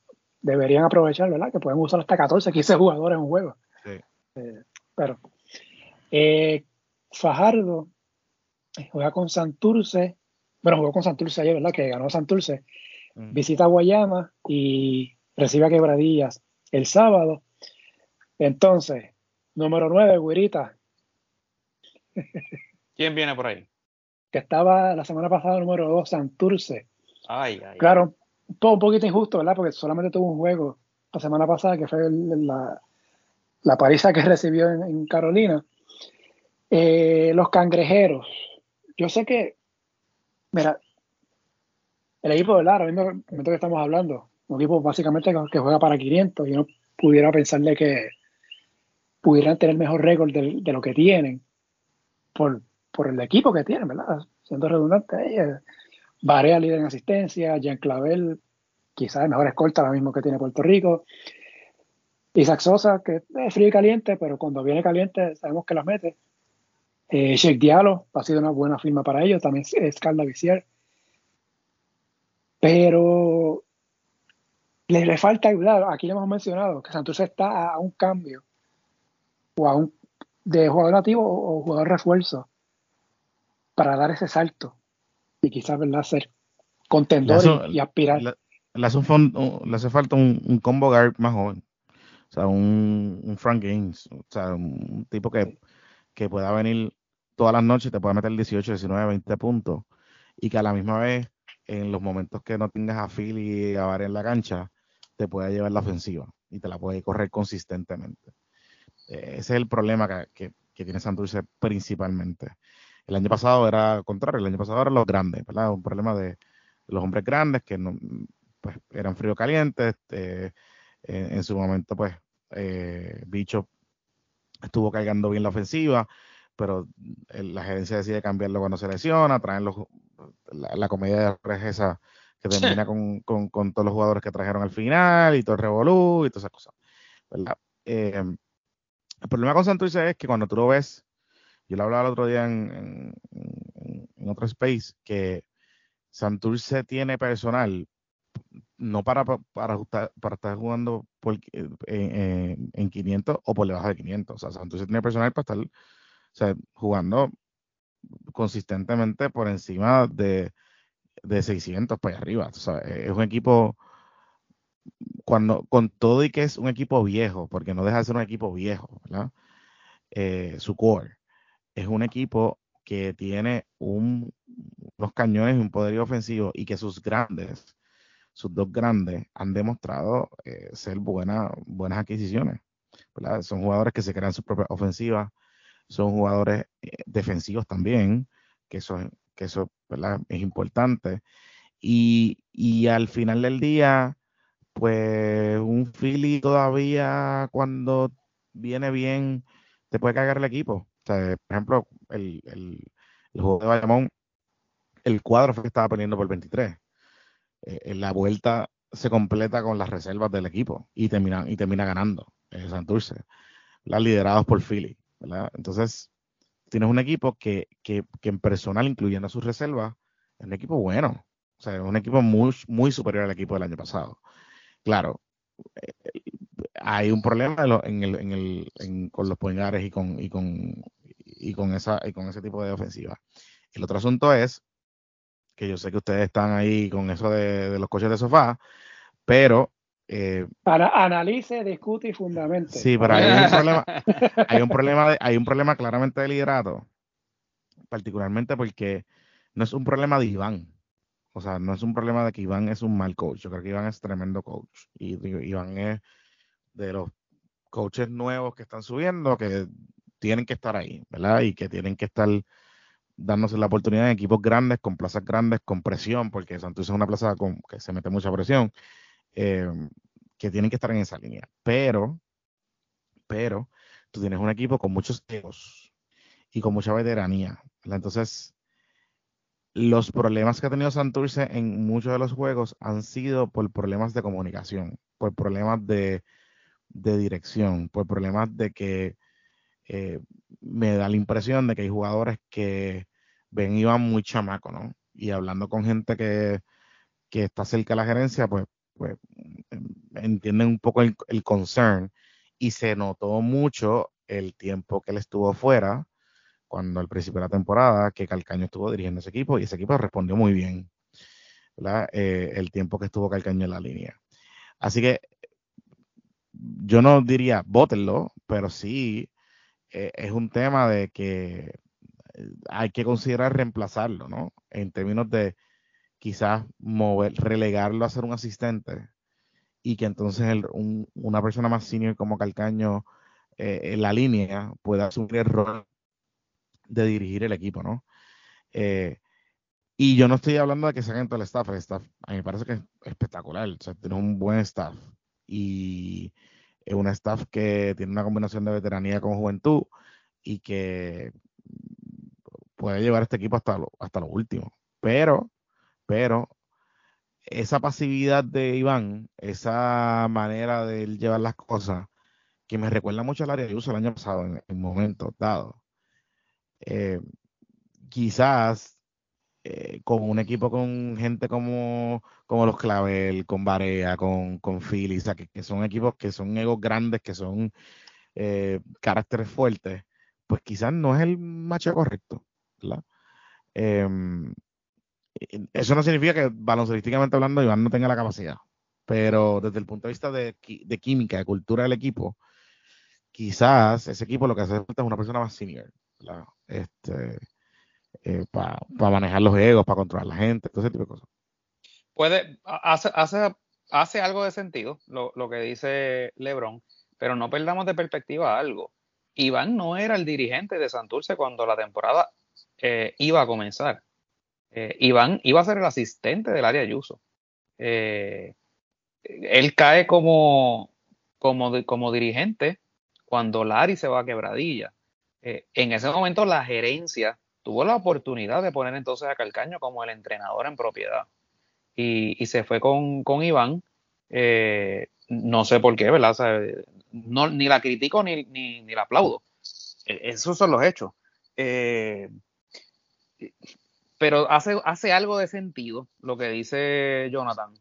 deberían aprovechar, ¿verdad? Que pueden usar hasta 14, 15 jugadores en un juego. Sí. Eh, pero eh, Fajardo juega con Santurce, bueno, jugó con Santurce ayer, ¿verdad? Que ganó Santurce. Mm. Visita Guayama y recibe a Quebradillas el sábado. Entonces, número 9, Guirita, ¿Quién viene por ahí? que estaba la semana pasada número 2, Santurce. Ay, ay. Claro, todo un poquito injusto, ¿verdad? Porque solamente tuvo un juego la semana pasada, que fue el- la, la paliza que [LAUGHS] recibió en, en Carolina. Eh, los cangrejeros. Yo sé que, mira, el equipo. Ahora mismo, en el momento que estamos hablando, un equipo básicamente que, juega para 500 y uno pudiera pensarle que pudieran tener mejor récord de, de lo que tienen por, por el equipo que tienen, ¿verdad? Siendo redundante, eh, líder en asistencia, Jean Clavel, quizás el mejor escolta ahora mismo que tiene Puerto Rico. Isaac Sosa, que es frío y caliente, pero cuando viene caliente sabemos que las mete. Eh, Sheikh Diallo ha sido una buena firma para ellos, también es Carla Vicier. Pero le, le falta ayudar. Aquí le hemos mencionado que Santurce está a un cambio o a un de jugador nativo o, o jugador refuerzo para dar ese salto y quizás ¿verdad? ser contendor hace- y, y aspirar. Le, le hace, un fon- un- le hace falta un, un combo guard más joven. O sea, un, un Frank Gaines. O sea, un tipo que, que pueda venir todas las noches te pueda meter 18, 19, 20 puntos. Y que a la misma vez, en los momentos que no tengas a y a en la cancha, te pueda llevar la ofensiva y te la puede correr consistentemente. Eh, ese es el problema que, que- tiene Santurce principalmente. El año pasado era contrario, el año pasado eran los grandes, ¿verdad? Un problema de los hombres grandes que no, pues, eran frío calientes. este, en, en su momento, pues, eh, Bicho estuvo cargando bien la ofensiva, pero la gerencia decide cambiarlo cuando se lesiona, traen los, la, la comedia de errores esa que termina con, con- con todos los jugadores que trajeron al final y todo el revolú y todas esas cosas. ¿verdad? Eh, el problema con Santurce es que cuando tú lo ves, yo lo hablaba el otro día en, en- otro space, que Santurce tiene personal no para, para, ajustar- para estar jugando por, eh, en, en 500 o por debajo de 500. O sea, Santurce tiene personal para estar sea, jugando consistentemente por encima de, de 600 para arriba. O sea, es un equipo cuando con todo y que es un equipo viejo, porque no deja de ser un equipo viejo, ¿verdad? Eh, su core es un equipo que tiene un, unos cañones y un poderío ofensivo y que sus grandes, sus dos grandes, han demostrado eh, ser buena, buenas adquisiciones. ¿verdad? Son jugadores que se crean sus propias ofensivas, son jugadores eh, defensivos también, que eso, que eso es importante. Y, y al final del día, pues un Philly todavía cuando viene bien te puede cagar el equipo. O sea, por ejemplo, el, el, el de Bayamón, el cuadro fue que estaba perdiendo por 23. Eh, en la vuelta se completa con las reservas del equipo y termina, y termina ganando eh, Santurce, ¿verdad? liderados por Philly. Entonces, tienes un equipo que, que, que en personal, incluyendo a sus reservas, es un equipo bueno. O sea, es un equipo muy, muy superior al equipo del año pasado. Claro, eh, hay un problema en, el, en el, en- con los poingares y con, y, con, y, con esa, y con ese tipo de ofensiva. El otro asunto es que yo sé que ustedes están ahí con eso de los coches de sofá, pero eh, Ana- analice, discute y fundamente. sí, pero hay un problema, [LAUGHS] hay un problema, de- hay un problema claramente de liderato, particularmente porque no es un problema de Iván. O sea, no es un problema de que Iván es un mal coach. Yo creo que Iván es tremendo coach. Y digo, Iván es de los coaches nuevos que están subiendo, que tienen que estar ahí, ¿verdad? Y que tienen que estar dándose la oportunidad en equipos grandes, con plazas grandes, con presión, porque Santos es una plaza con, que se mete mucha presión, eh, que tienen que estar en esa línea. Pero, pero, tú tienes un equipo con muchos egos y con mucha veteranía. ¿verdad? Entonces, los problemas que ha tenido Santurce en muchos de los juegos han sido por problemas de comunicación, por problemas de, de dirección, por problemas de que eh, me da la impresión de que hay jugadores que ven y van muy chamaco, ¿no? Y hablando con gente que, que está cerca de la gerencia, pues, pues entienden un poco el, el concern y se notó mucho el tiempo que él estuvo fuera cuando al principio de la temporada que Calcaño estuvo dirigiendo ese equipo y ese equipo respondió muy bien eh, el tiempo que estuvo Calcaño en la línea. Así que yo no diría bótenlo, pero sí eh, es un tema de que eh, hay que considerar reemplazarlo, ¿no? En términos de quizás mover, relegarlo a ser un asistente y que entonces una persona más senior como Calcaño en la línea pueda asumir el rol de dirigir el equipo, ¿no? Eh, y yo no estoy hablando de que saquen todo el staff, el staff a mí me parece que es espectacular, o tiene un buen staff y es un staff que tiene una combinación de veteranía con juventud y que puede llevar este equipo hasta lo, hasta lo último. Pero, pero, esa pasividad de Iván, esa manera de llevar las cosas, que me recuerda mucho al área de uso el año pasado en, en momentos dados, eh, quizás eh, con un equipo con gente como, como los Clavel, con Barea, con, con Philly, que, son equipos que son egos grandes, que son eh, caracteres fuertes, pues quizás no es el macho correcto. Em, eso no significa que baloncerísticamente hablando Iván no tenga la capacidad, pero desde el punto de vista de, de química, de cultura del equipo, quizás ese equipo lo que hace falta es una persona más senior este, eh, para manejar los egos, para controlar la gente, todo ese tipo de cosas. Puede, hace, hace, hace algo de sentido lo, lo, que dice Lebron, pero no perdamos de perspectiva algo. Iván no era el dirigente de Santurce cuando la temporada eh, iba a comenzar. Eh, Iván iba a ser el asistente del área Ayuso. él cae como, como, como dirigente cuando Larry se va a quebradilla. Eh, en ese momento la gerencia tuvo la oportunidad de poner entonces a Calcaño como el entrenador en propiedad. Y, se fue con, Iván. Eh, no sé por qué, ¿verdad? no, ni la critico ni, ni, la aplaudo. E, esos son los hechos. Eh, pero hace, hace algo de sentido lo que dice Jonathan,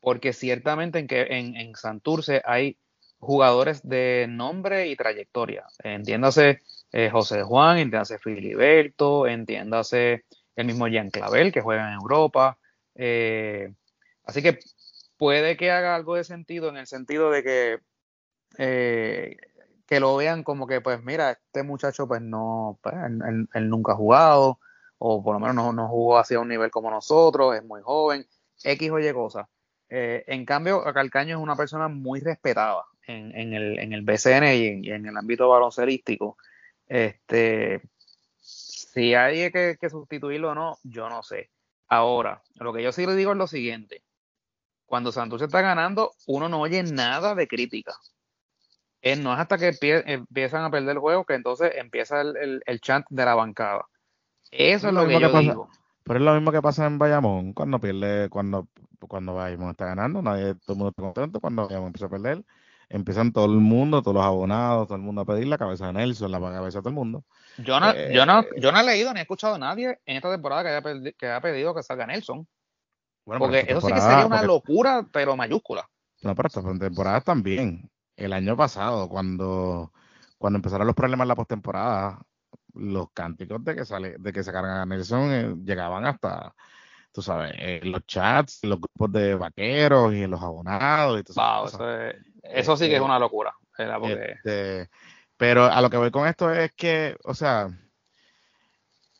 porque ciertamente en, que, en, en Santurce hay jugadores de nombre y trayectoria. Entiéndase eh, José Juan, entiéndase Filiberto, entiéndase el mismo Jean Clavel que juega en Europa. Eh, así que puede que haga algo de sentido en el sentido de que, eh, que lo vean como que, pues mira, este muchacho pues no, pues, él, nunca ha jugado, o por lo menos no, no jugó hacia un nivel como nosotros, es muy joven, X o Y cosas. en cambio, Calcaño es una persona muy respetada en, en, el, en el BCN y en, el ámbito baloncerístico. Este, si hay que, sustituirlo o no, yo no sé. Ahora, lo que yo sí le digo es lo siguiente. Cuando Santos está ganando, uno no oye nada de crítica. no es hasta que empiezan a perder el juego que entonces empieza el, el, chant de la bancada. Eso es lo, que, yo digo. Pero es lo mismo que pasa en Bayamón cuando pierde, cuando, cuando Bayamón está ganando, nadie, todo el mundo está contento, cuando Bayamón empieza a perder, empiezan todo el mundo, todos los abonados, todo el mundo a pedir la cabeza de Nelson, la cabeza de todo el mundo. Yo no, eh, yo no, yo no he leído ni he escuchado a nadie en esta temporada que haya, que haya pedido que salga Nelson. porque eso sí que sería una locura, pero mayúscula. No, pero esta temporada también. El año pasado, cuando, cuando empezaron los problemas en la postemporada, los cánticos de que sale, de que se cargan a Nelson eh, llegaban hasta tú sabes, eh, los chats, los grupos de vaqueros y los abonados. Y wow, eso, sí que es este, una locura. Este, pero a lo que voy con esto es que, o sea,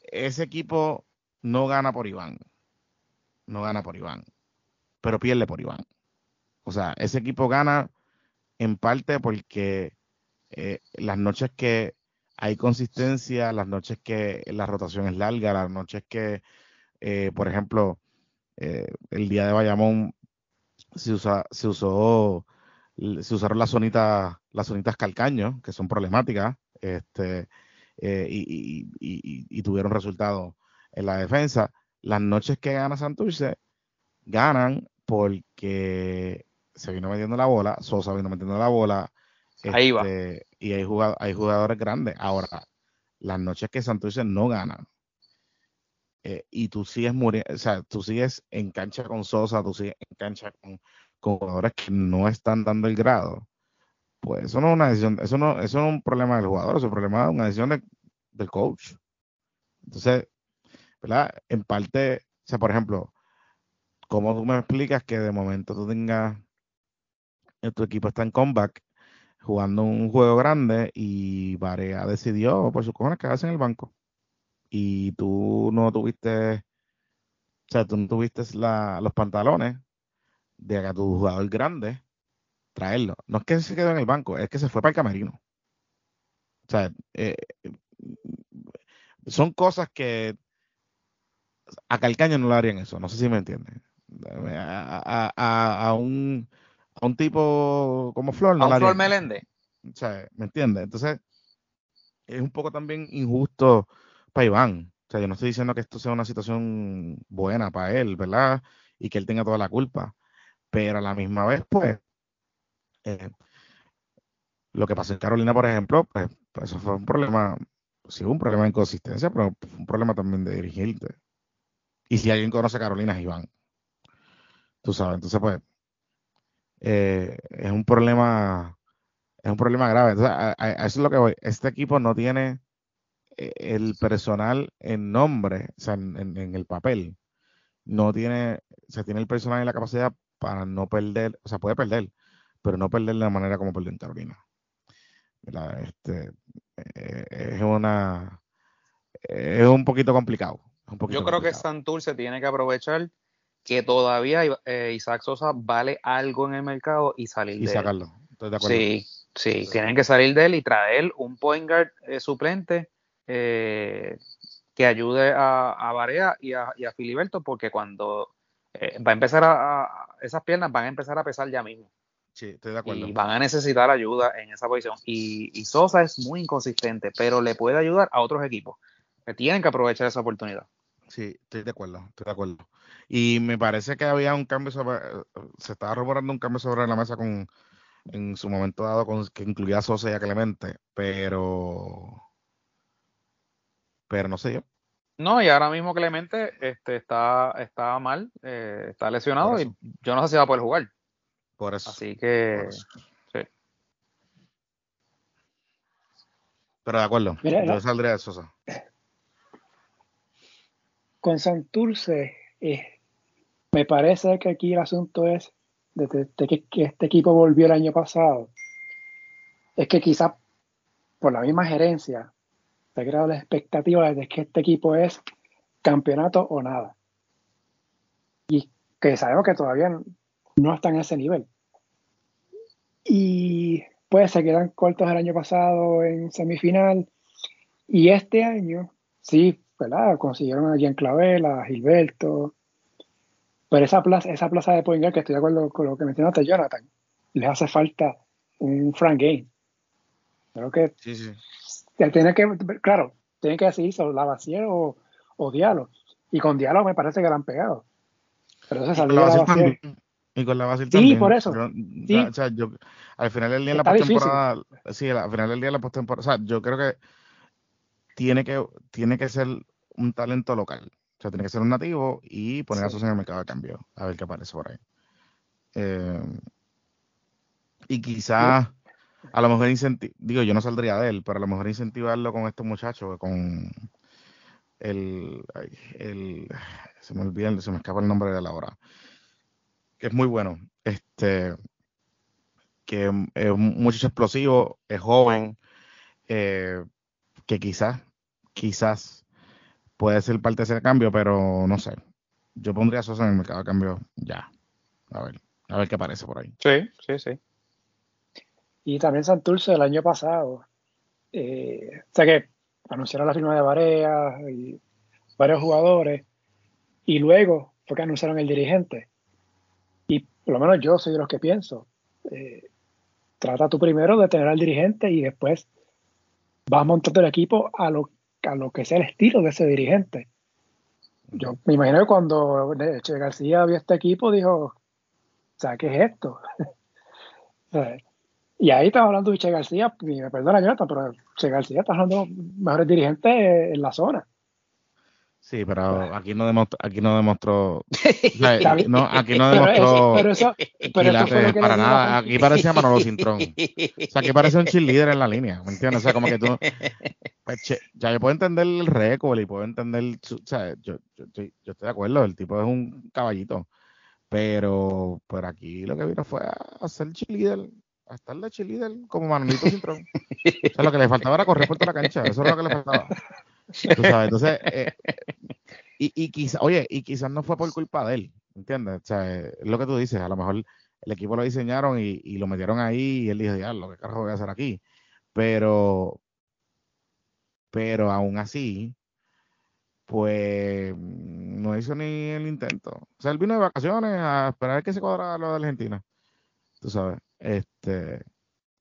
ese equipo no gana por Iván. No gana por Iván. Pero pierde por Iván. O sea, ese equipo gana en parte porque eh, las noches que hay consistencia, las noches que la rotación es larga, las noches que eh, por ejemplo, eh, el día de Bayamón se, usa, se usó, se usaron las zonitas, las zonitas calcaño, que son problemáticas, este, eh, y, tuvieron resultados en la defensa. Las noches que gana Santurce, ganan porque se vino metiendo la bola, Sosa vino metiendo la bola. Ahí va. Este, y hay, hay jugadores grandes. Ahora, las noches que Santurce no gana, eh, y tú sigues muriendo, o sea, tú sigues en cancha con Sosa, tú sigues en cancha con, con jugadores que no están dando el grado, pues eso no es una decisión, eso no, eso no es un problema del jugador, es un problema de una decisión del coach. Entonces, ¿verdad? En parte, o sea, por ejemplo, ¿cómo tú me explicas que de momento tú tengas, eh, tu equipo está en comeback jugando un juego grande y Varea decidió por sus cojones quedarse en el banco? Y tú no tuviste, o sea, tú no tuviste los pantalones de a tu jugador grande traerlo. No es que se quedó en el banco, es que se fue para el camerino. O sea, eh, son cosas que a Calcaño no le harían eso, no sé si me entienden. A, un, a un tipo como Flor no a un Flor Melende. O sea, ¿me entiendes? Entonces, es un poco también injusto para Iván. O sea, yo no estoy diciendo que esto sea una situación buena para él, ¿verdad? Y que él tenga toda la culpa. Pero a la misma vez, pues, eh, lo que pasó en Carolina, por ejemplo, pues, pues eso fue un problema, sí, un problema de inconsistencia, pero un problema también de dirigirte. Y si alguien conoce a Carolina es Iván. Tú sabes, entonces pues eh, es un problema, es un problema grave. Entonces, a, eso es lo que voy. Este equipo no tiene eh, el personal en nombre, o sea, en, en, el papel. No tiene, o sea, tiene el personal y la capacidad para no perder, o sea, puede perder, pero no perder de la manera como perdió en Carolina. Este, eh, es una es un poquito complicado. Yo creo que Santurce tiene que aprovechar que todavía eh, Isaac Sosa vale algo en el mercado y salir y de sacarlo. él. Estoy de acuerdo. Sí, sí, tienen que salir de él y traer un point guard eh, suplente que ayude a, a Barea y a, y a Filiberto porque cuando va a empezar a, esas piernas van a empezar a pesar ya mismo. Sí, estoy de acuerdo. Y van a necesitar ayuda en esa posición. Y, Sosa es muy inconsistente, pero le puede ayudar a otros equipos que tienen que aprovechar esa oportunidad. Sí, estoy de acuerdo, estoy de acuerdo. Y me parece que había un cambio sobre, se estaba rumorando un cambio sobre la mesa con, en su momento dado, con, que incluía a Sosa y a Clemente, pero, pero no sé yo. No, y ahora mismo Clemente este, está, está mal, eh, está lesionado y yo no sé si va a poder jugar. Por eso. Así que. Sí. Pero de acuerdo. yo saldría de Sosa. Con Santurce, eh, me parece que aquí el asunto es, desde, que, este equipo volvió el año pasado, es que quizás por la misma gerencia se ha creado la expectativa de que este equipo es campeonato o nada. Y que sabemos que todavía no están a ese nivel. Y pues se quedan cortos el año pasado en semifinal. Y este año, sí, ¿verdad? Consiguieron a Jean Clavel, a Gilberto. Pero esa plaza, esa plaza de point que estoy de acuerdo con lo que mencionaste, Jonathan, les hace falta un Frank Game. Creo que sí, sí. Tiene que, claro, tiene que decidirse o Lavacier o, o Diálogo. Y con Diálogo me parece que la han pegado. Pero ese salió Lavacier. Y con la base sí, también. por eso. sí. o sea, yo, al final del día en la postemporada, sí, al final del día en la postemporada, o sea, yo creo que tiene que tiene que ser un talento local. O sea, tiene que ser un nativo y poner a sus en el mercado de cambio, a ver qué aparece por ahí. Eh, y quizás, a lo mejor digo, yo no saldría de él, pero a lo mejor incentivarlo con estos muchachos, con el, el se me olvida, se me escapa el nombre de la hora que es muy bueno. Este, que es un muchacho explosivo, es joven, eh, que quizás, quizás puede ser parte de ese cambio, pero no sé. Yo pondría a Sosa en el mercado de cambio ya. A ver, a ver qué aparece por ahí. Sí, sí, sí. Y también Santurce el año pasado. Eh, o sea que anunciaron la firma de Varea y varios jugadores. Y luego fue que anunciaron el dirigente por lo menos yo soy de los que pienso, eh, trata tú primero de tener al dirigente y después vas montando el equipo a lo, a lo que sea el estilo de ese dirigente. Yo me imagino que cuando Che García vio este equipo dijo, ¿qué es esto? [LAUGHS] y ahí estaba hablando de Che García, y me perdona Jonathan, pero Che García está hablando de los mejores dirigentes en la zona. Sí, pero aquí no demostró, aquí no demostró, no, aquí no demostró pero eso, pero eso fue para nada. Aquí parecía Manolo Cintrón. [LAUGHS] O sea, aquí parece un cheerleader en la línea, ¿me entiendes? O sea, como que tú, pues, ya yo puedo entender el récord y puedo entender, o sea, yo, yo, estoy, yo estoy de acuerdo, el tipo es un caballito, pero, por aquí lo que vino fue a ser cheerleader, a estar de cheerleader como Manolito Cintrón. O sea, lo que le faltaba era correr por toda la cancha, eso es lo que le faltaba. Tú sabes, entonces, [LAUGHS] eh, y, y quizá, oye, y quizás no fue por culpa de él, ¿entiendes? O sea, es lo que tú dices, a lo mejor el equipo lo diseñaron y, y lo metieron ahí y él dijo, ya, lo que carajo voy a hacer aquí. Pero, pero aún así, pues no hizo ni el intento. O sea, él vino de vacaciones a esperar que se cuadrara lo de Argentina. Tú sabes, este,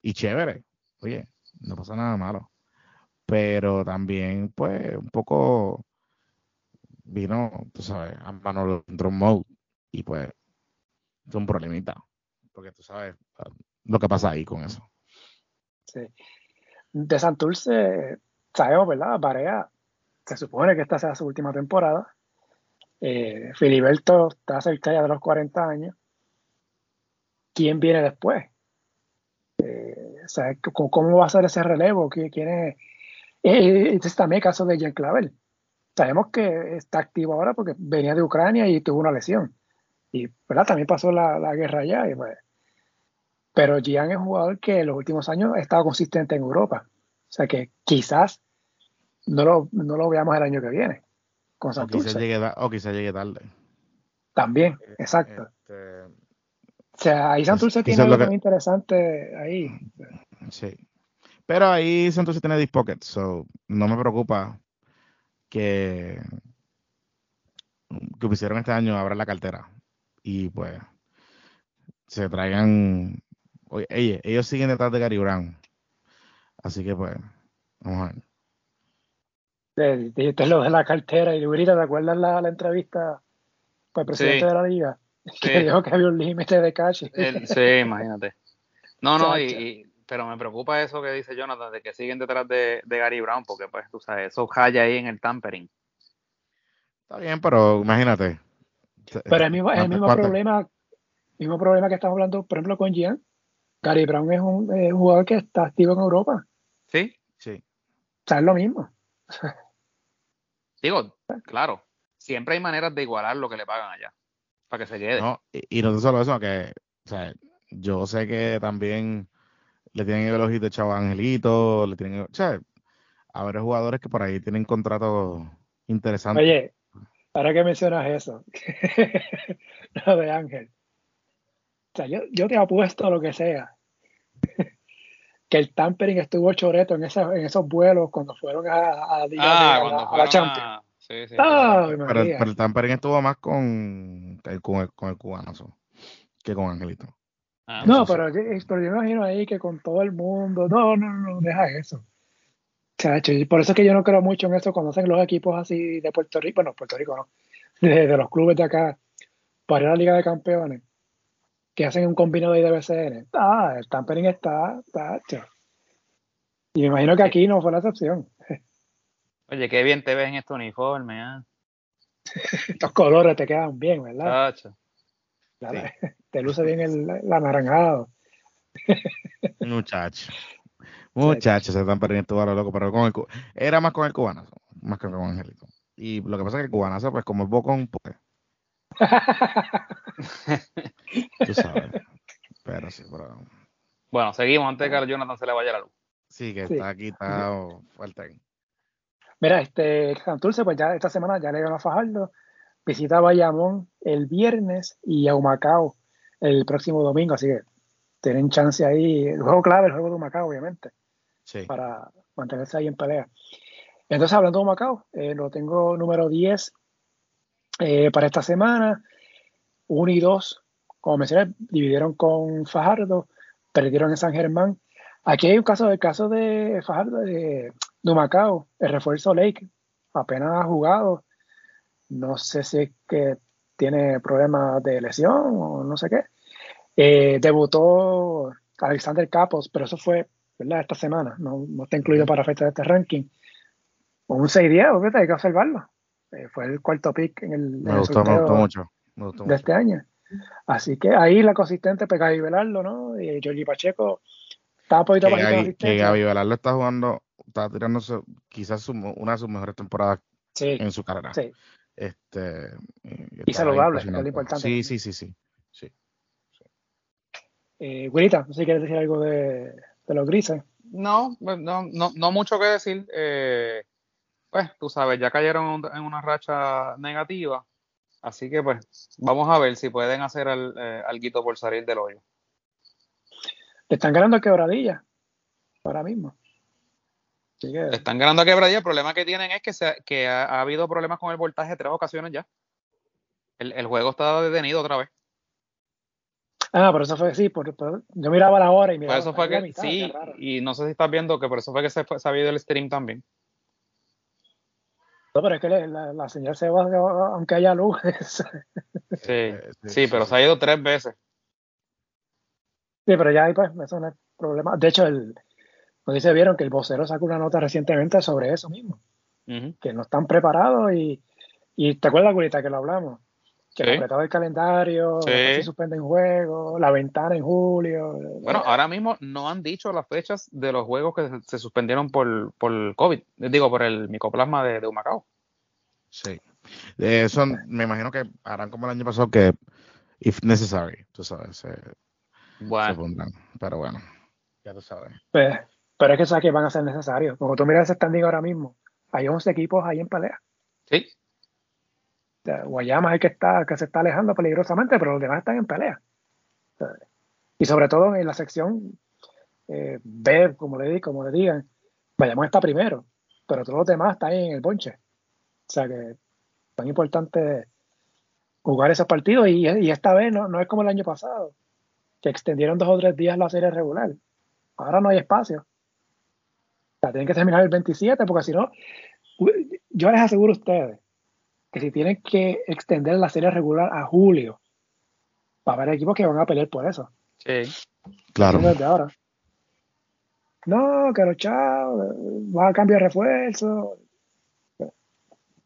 y chévere, oye, no pasa nada malo pero también, pues, un poco vino, tú sabes, a mano de mode y pues es un problemita, porque tú sabes lo que pasa ahí con eso. Sí. De Santurce, sabemos, ¿verdad? Barea, se supone que esta sea su última temporada. Eh, Filiberto está cerca ya de los 40 años. ¿Quién viene después? Eh, ¿Cómo va a ser ese relevo? ¿Quién es? Eh, este es también el caso de Jean Clavel. Sabemos que está activo ahora porque venía de Ucrania y tuvo una lesión. Y ¿verdad? también pasó la, guerra allá. Y pues, pero Gian es un jugador que en los últimos años ha estado consistente en Europa. O sea que quizás no lo, no lo veamos el año que viene. Con o, quizás llegue, o quizás llegue tarde. También, eh, exacto. Este, o sea, ahí Santurce tiene algo muy interesante ahí. Sí. Pero ahí Santos tiene Deep Pocket, so no me preocupa que, que pusieron este año abrir la cartera y pues se traigan. Oye, ellos siguen detrás de Gary Brown. Así que pues, vamos a ver. Dijiste lo de la cartera y ahorita te acuerdas la, la entrevista con el presidente de la liga [LAUGHS] que dijo que había un límite de cash. sí, imagínate. No, no, y, pero me preocupa eso que dice Jonathan, de que siguen detrás de, Gary Brown, porque pues tú sabes, eso haya ahí en el tampering. Está bien, pero imagínate. Pero el mismo, el mismo problema, mismo problema que estamos hablando, por ejemplo, con Gian. Gary Brown es un, jugador que está activo en Europa. Sí, sí. O sea, es lo mismo. [LAUGHS] Digo, claro, siempre hay maneras de igualar lo que le pagan allá, para que se quede. No, y, y no solo eso, que, o sea, yo sé que también le tienen el ojito echado a Angelito, le tienen, o sea, habrá jugadores que por ahí tienen contratos interesantes. Oye, ahora que mencionas eso, [LAUGHS] lo de Ángel. O sea, yo, yo te apuesto lo que sea. [LAUGHS] que el tampering estuvo choreto en, en esos vuelos cuando fueron a, a, ah, la, Champions. Sí, sí, pero, el tampering estuvo más con el, con el, con el cubano que con Angelito. Ah, no, pero, yo, pero yo me imagino ahí que con todo el mundo, no, no, no, deja eso. Chacho, y por eso es que yo no creo mucho en eso cuando hacen los equipos así de Puerto Rico, bueno, Puerto Rico no, [LAUGHS] de, los clubes de acá, para ir a la Liga de Campeones, que hacen un combinado de IDBCN. Ah, el tampering está, tacho. Y me imagino que aquí no fue la excepción. [LAUGHS] Oye, qué bien te ves en este uniforme, ¿eh? [LAUGHS] Estos colores te quedan bien, ¿verdad? Tacho. Te luce bien el, el anaranjado. [LAUGHS] Muchacho. Muchachos, se están perdiendo ahora loco, pero con el, era más con el cubanazo, más que con Angelito. Y lo que pasa es que el cubanazo, pues como el bocón, pues. [LAUGHS] tú sabes. Pero sí, pero. Bueno, seguimos antes de que a Jonathan se le vaya la luz. Sí, que está aquí, está fuerte ahí. Mira, este Santurce, pues ya esta semana ya le ganó a Fajardo visita Bayamón el viernes y a Humacao el próximo domingo, así que tienen chance ahí, el juego clave, el juego de Humacao, obviamente, para mantenerse ahí en pelea. Entonces, hablando de Humacao, eh, lo tengo número 10 eh, para esta semana, 1 y 2, como mencioné, dividieron con Fajardo, perdieron en San Germán. Aquí hay un caso, del caso de Fajardo, de, de Humacao, el refuerzo Lake, apenas ha jugado, no sé si es que tiene problemas de lesión o no sé qué. Eh, debutó Alexander Capos, pero eso fue ¿verdad? esta semana, no, está incluido para fecha de este ranking. Un 6-10, hay que observarlo. eh, fue el cuarto pick en el, me, gustó, me gustó mucho. de este año. Así que ahí la consistente pega y Velardo, ¿no? Y Giorgi Pacheco está poquito que Gaby, que Gaby Velardo está jugando, está tirándose quizás una de sus mejores temporadas en su carrera. Sí. Este, y saludable, es lo importante. Sí, sí, sí, sí. sí, Eh, no sé si quieres decir algo de, de los grises. No, pues, no, no, no mucho que decir. Eh, pues, tú sabes, ya cayeron en una racha negativa. Así que, pues, vamos a ver si pueden hacer el, eh, algo por salir del hoyo. Le están ganando quebradilla ahora mismo. Están ganando a quebradilla. El problema que tienen es que, se, que ha, habido problemas con el voltaje tres ocasiones ya. El, el juego está detenido otra vez. Ah, por eso fue, sí, por, yo miraba la hora y miraba. Por eso fue que, sí, y no sé si estás viendo que por eso fue que se, ha el stream también. No, pero es que la, la señal se va aunque haya luz. [LAUGHS] sí, sí, pero se ha ido tres veces. Sí, pero ya ahí pues, eso no es problema. De hecho, el, no dice vieron que el vocero sacó una nota recientemente sobre eso mismo. Que no están preparados y, y te acuerdas, Gurita, que lo hablamos que sí. el calendario, sí. se suspenden juegos, la ventana en julio. Bueno, ahora mismo no han dicho las fechas de los juegos que se, suspendieron por, por COVID, digo, por el micoplasma de, de Humacao. Sí. Eso me imagino que harán como el año pasado que, if necessary, tú sabes, se, bueno. se Pero bueno, ya tú sabes. Pues, pero es que sabes que van a ser necesarios. Como tú miras ese standing ahora mismo, hay 11 equipos ahí en pelea. Sí. Guayama es el que está, que se está alejando peligrosamente, pero los demás están en pelea. Y sobre todo en la sección eh, B, como le, como le digan, Bayamón está primero, pero todos los demás están en el bonche. O sea que es tan importante jugar esos partidos y, y esta vez no, no, es como el año pasado, que extendieron dos o tres días la serie regular. Ahora no hay espacio. Sea, tienen que terminar el 27 porque si no, yo les aseguro a ustedes que si tienen que extender la serie regular a julio, va a haber equipos que van a pelear por eso. Sí. Claro. Desde ahora. No, que los chavos, va a cambiar de refuerzo.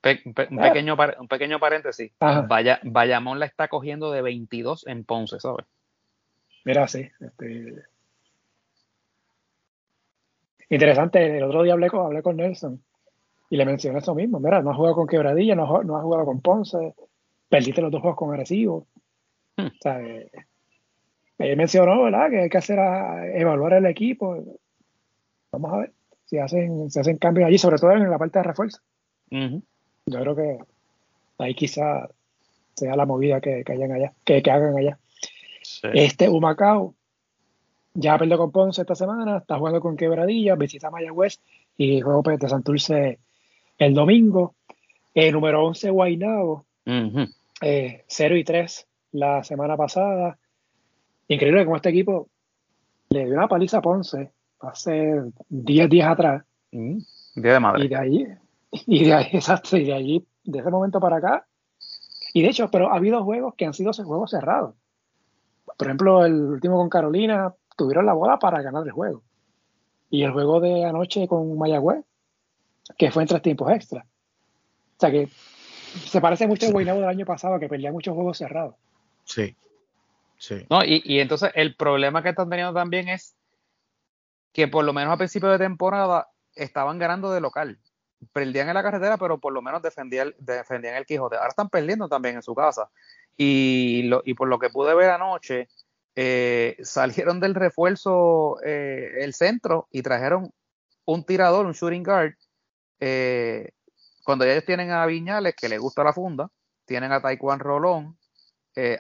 Pe un, pequeño un pequeño paréntesis. Vaya, Bayamón la está cogiendo de 22 en Ponce, ¿sabes? Mira, sí. Este... Interesante, el otro día hablé con, hablé con Nelson y le mencioné eso mismo. Mira, no ha jugado con Quebradilla, no, no ha jugado con Ponce, perdiste los dos juegos con Agresivo. Hmm. O sea, eh, él mencionó, ¿verdad? Que hay que hacer a, evaluar el equipo. Vamos a ver si hacen, si hacen cambios allí, sobre todo en la parte de refuerzo. Yo creo que ahí quizá sea la movida que, que hayan allá, que, que hagan allá. Este Humacao ya perdió con Ponce esta semana, está jugando con Quebradilla, visita Mayagüez y juego de Santurce el domingo. Eh, número 11, Guaynabo. 0 eh, y 3 la semana pasada. Increíble como este equipo le dio una paliza a Ponce hace 10 días atrás. Día de madre. Y de ahí, y de ahí, [LAUGHS] exacto, y de allí, de ese momento para acá. Y de hecho, pero ha habido juegos que han sido juegos cerrados. Por ejemplo, el último con Carolina, tuvieron la bola para ganar el juego. Y el juego de anoche con Mayagüez, que fue en tres tiempos extra. O sea que se parece mucho al Guaynabo del año pasado, que perdía muchos juegos cerrados. Sí. Sí. No, y, y entonces el problema que están teniendo también es que por lo menos a principio de temporada estaban ganando de local. Perdían en la carretera, pero por lo menos defendían, defendían el Quijote. Ahora están perdiendo también en su casa. Y, lo, y por lo que pude ver anoche, eh, salieron del refuerzo eh, el centro y trajeron un tirador, un shooting guard. Eh, cuando ellos tienen a Viñales, que le gusta la funda, tienen a Taekwondo Rolón,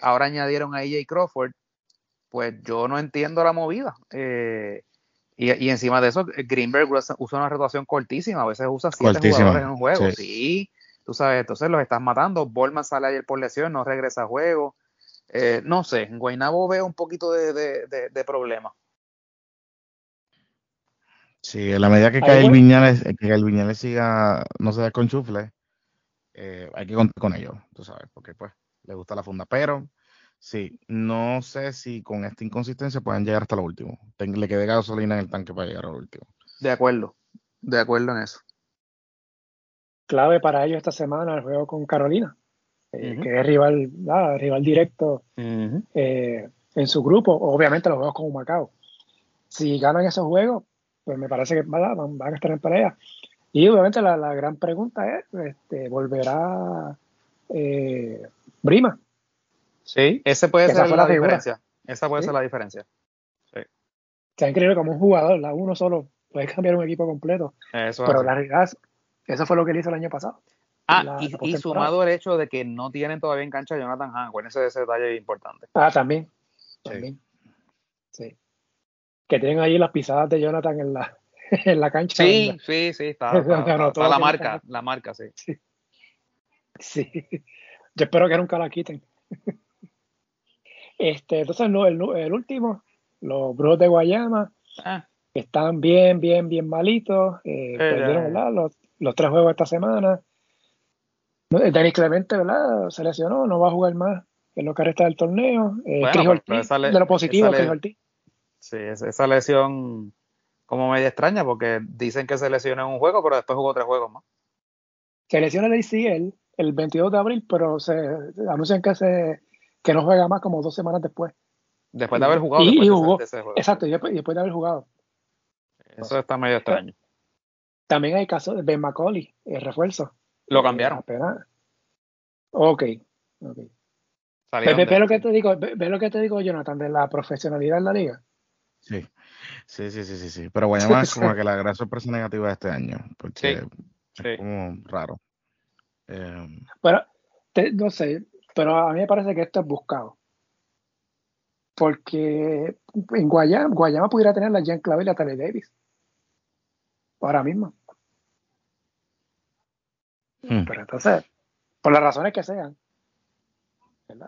ahora añadieron a AJ Crawford, pues yo no entiendo la movida. Y, encima de eso, Greenberg usa una rotación cortísima, a veces usa siete jugadores en un juego. Sí. tú sabes, entonces los estás matando. Bolman sale ayer por lesión, no regresa a juego. Eh, no sé, en Guaynabo veo un poquito de, de, de, problema. Sí, en la medida que cae el Viñales, que el Viñales siga, no se con chufle, eh, hay que contar con ellos, tú sabes, porque pues le gusta la funda. Pero sí, no sé si con esta inconsistencia pueden llegar hasta lo último. Le quede gasolina en el tanque para llegar al último. De acuerdo, de acuerdo en eso. clave para ellos esta semana el juego con Carolina, eh, que es rival, rival directo eh, en su grupo, obviamente los juegos con Macao. Si ganan esos juegos, pues me parece que van, a estar en pelea. Y obviamente la, gran pregunta es, este, ¿volverá eh, Brima? Sí, ese puede ser la, diferencia. Esa puede ser la diferencia. Sí. Ha increíble como un jugador, la uno solo puede [LAUGHS] cambiar un equipo completo. pero la realidad, eso fue lo que él hizo el año pasado. Ah, y, sumado el hecho de que no tienen todavía en cancha a Jonathan Hahn, ese, ese detalle importante. Ah, también. También. Sí. Que tienen ahí las pisadas de Jonathan en la, [LAUGHS] en la cancha. Sí, sí, sí, está, [LAUGHS] la marca, la marca, sí. sí. [LAUGHS] Yo espero que nunca la quiten. Este, entonces, el, el último, los Brujos de Guayama, ah. están bien, bien, bien malitos. Eh, perdieron Los, los, tres juegos esta semana. Denis Clemente, ¿verdad? Se lesionó, no va a jugar más en lo que resta del torneo. Eh, de lo positivo, Chris Sí, esa lesión como media extraña porque dicen que se lesionó en un juego, pero después jugó tres juegos más. Se lesiona el ACL el 22 de abril, pero se anuncian que se que no juega más como dos semanas después. Después de haber jugado. Y, jugó. Exacto, y después, de haber jugado. Eso está medio extraño. También hay casos de Ben McCauley, el refuerzo. Lo cambiaron. Ok, ok. Ve, lo que te digo, ve, lo que te digo, Jonathan, de la profesionalidad en la liga. Sí, sí, sí, sí, sí, Pero Guayama es como [LAUGHS] que la gran sorpresa negativa de este año, porque es como raro. Eh, pero, no sé, pero a mí me parece que esto es buscado. Porque en Guayama, Guayama pudiera tener la Jean Clavel y la Tele Davis. Ahora mismo. Hmm. Pero entonces, por las razones que sean.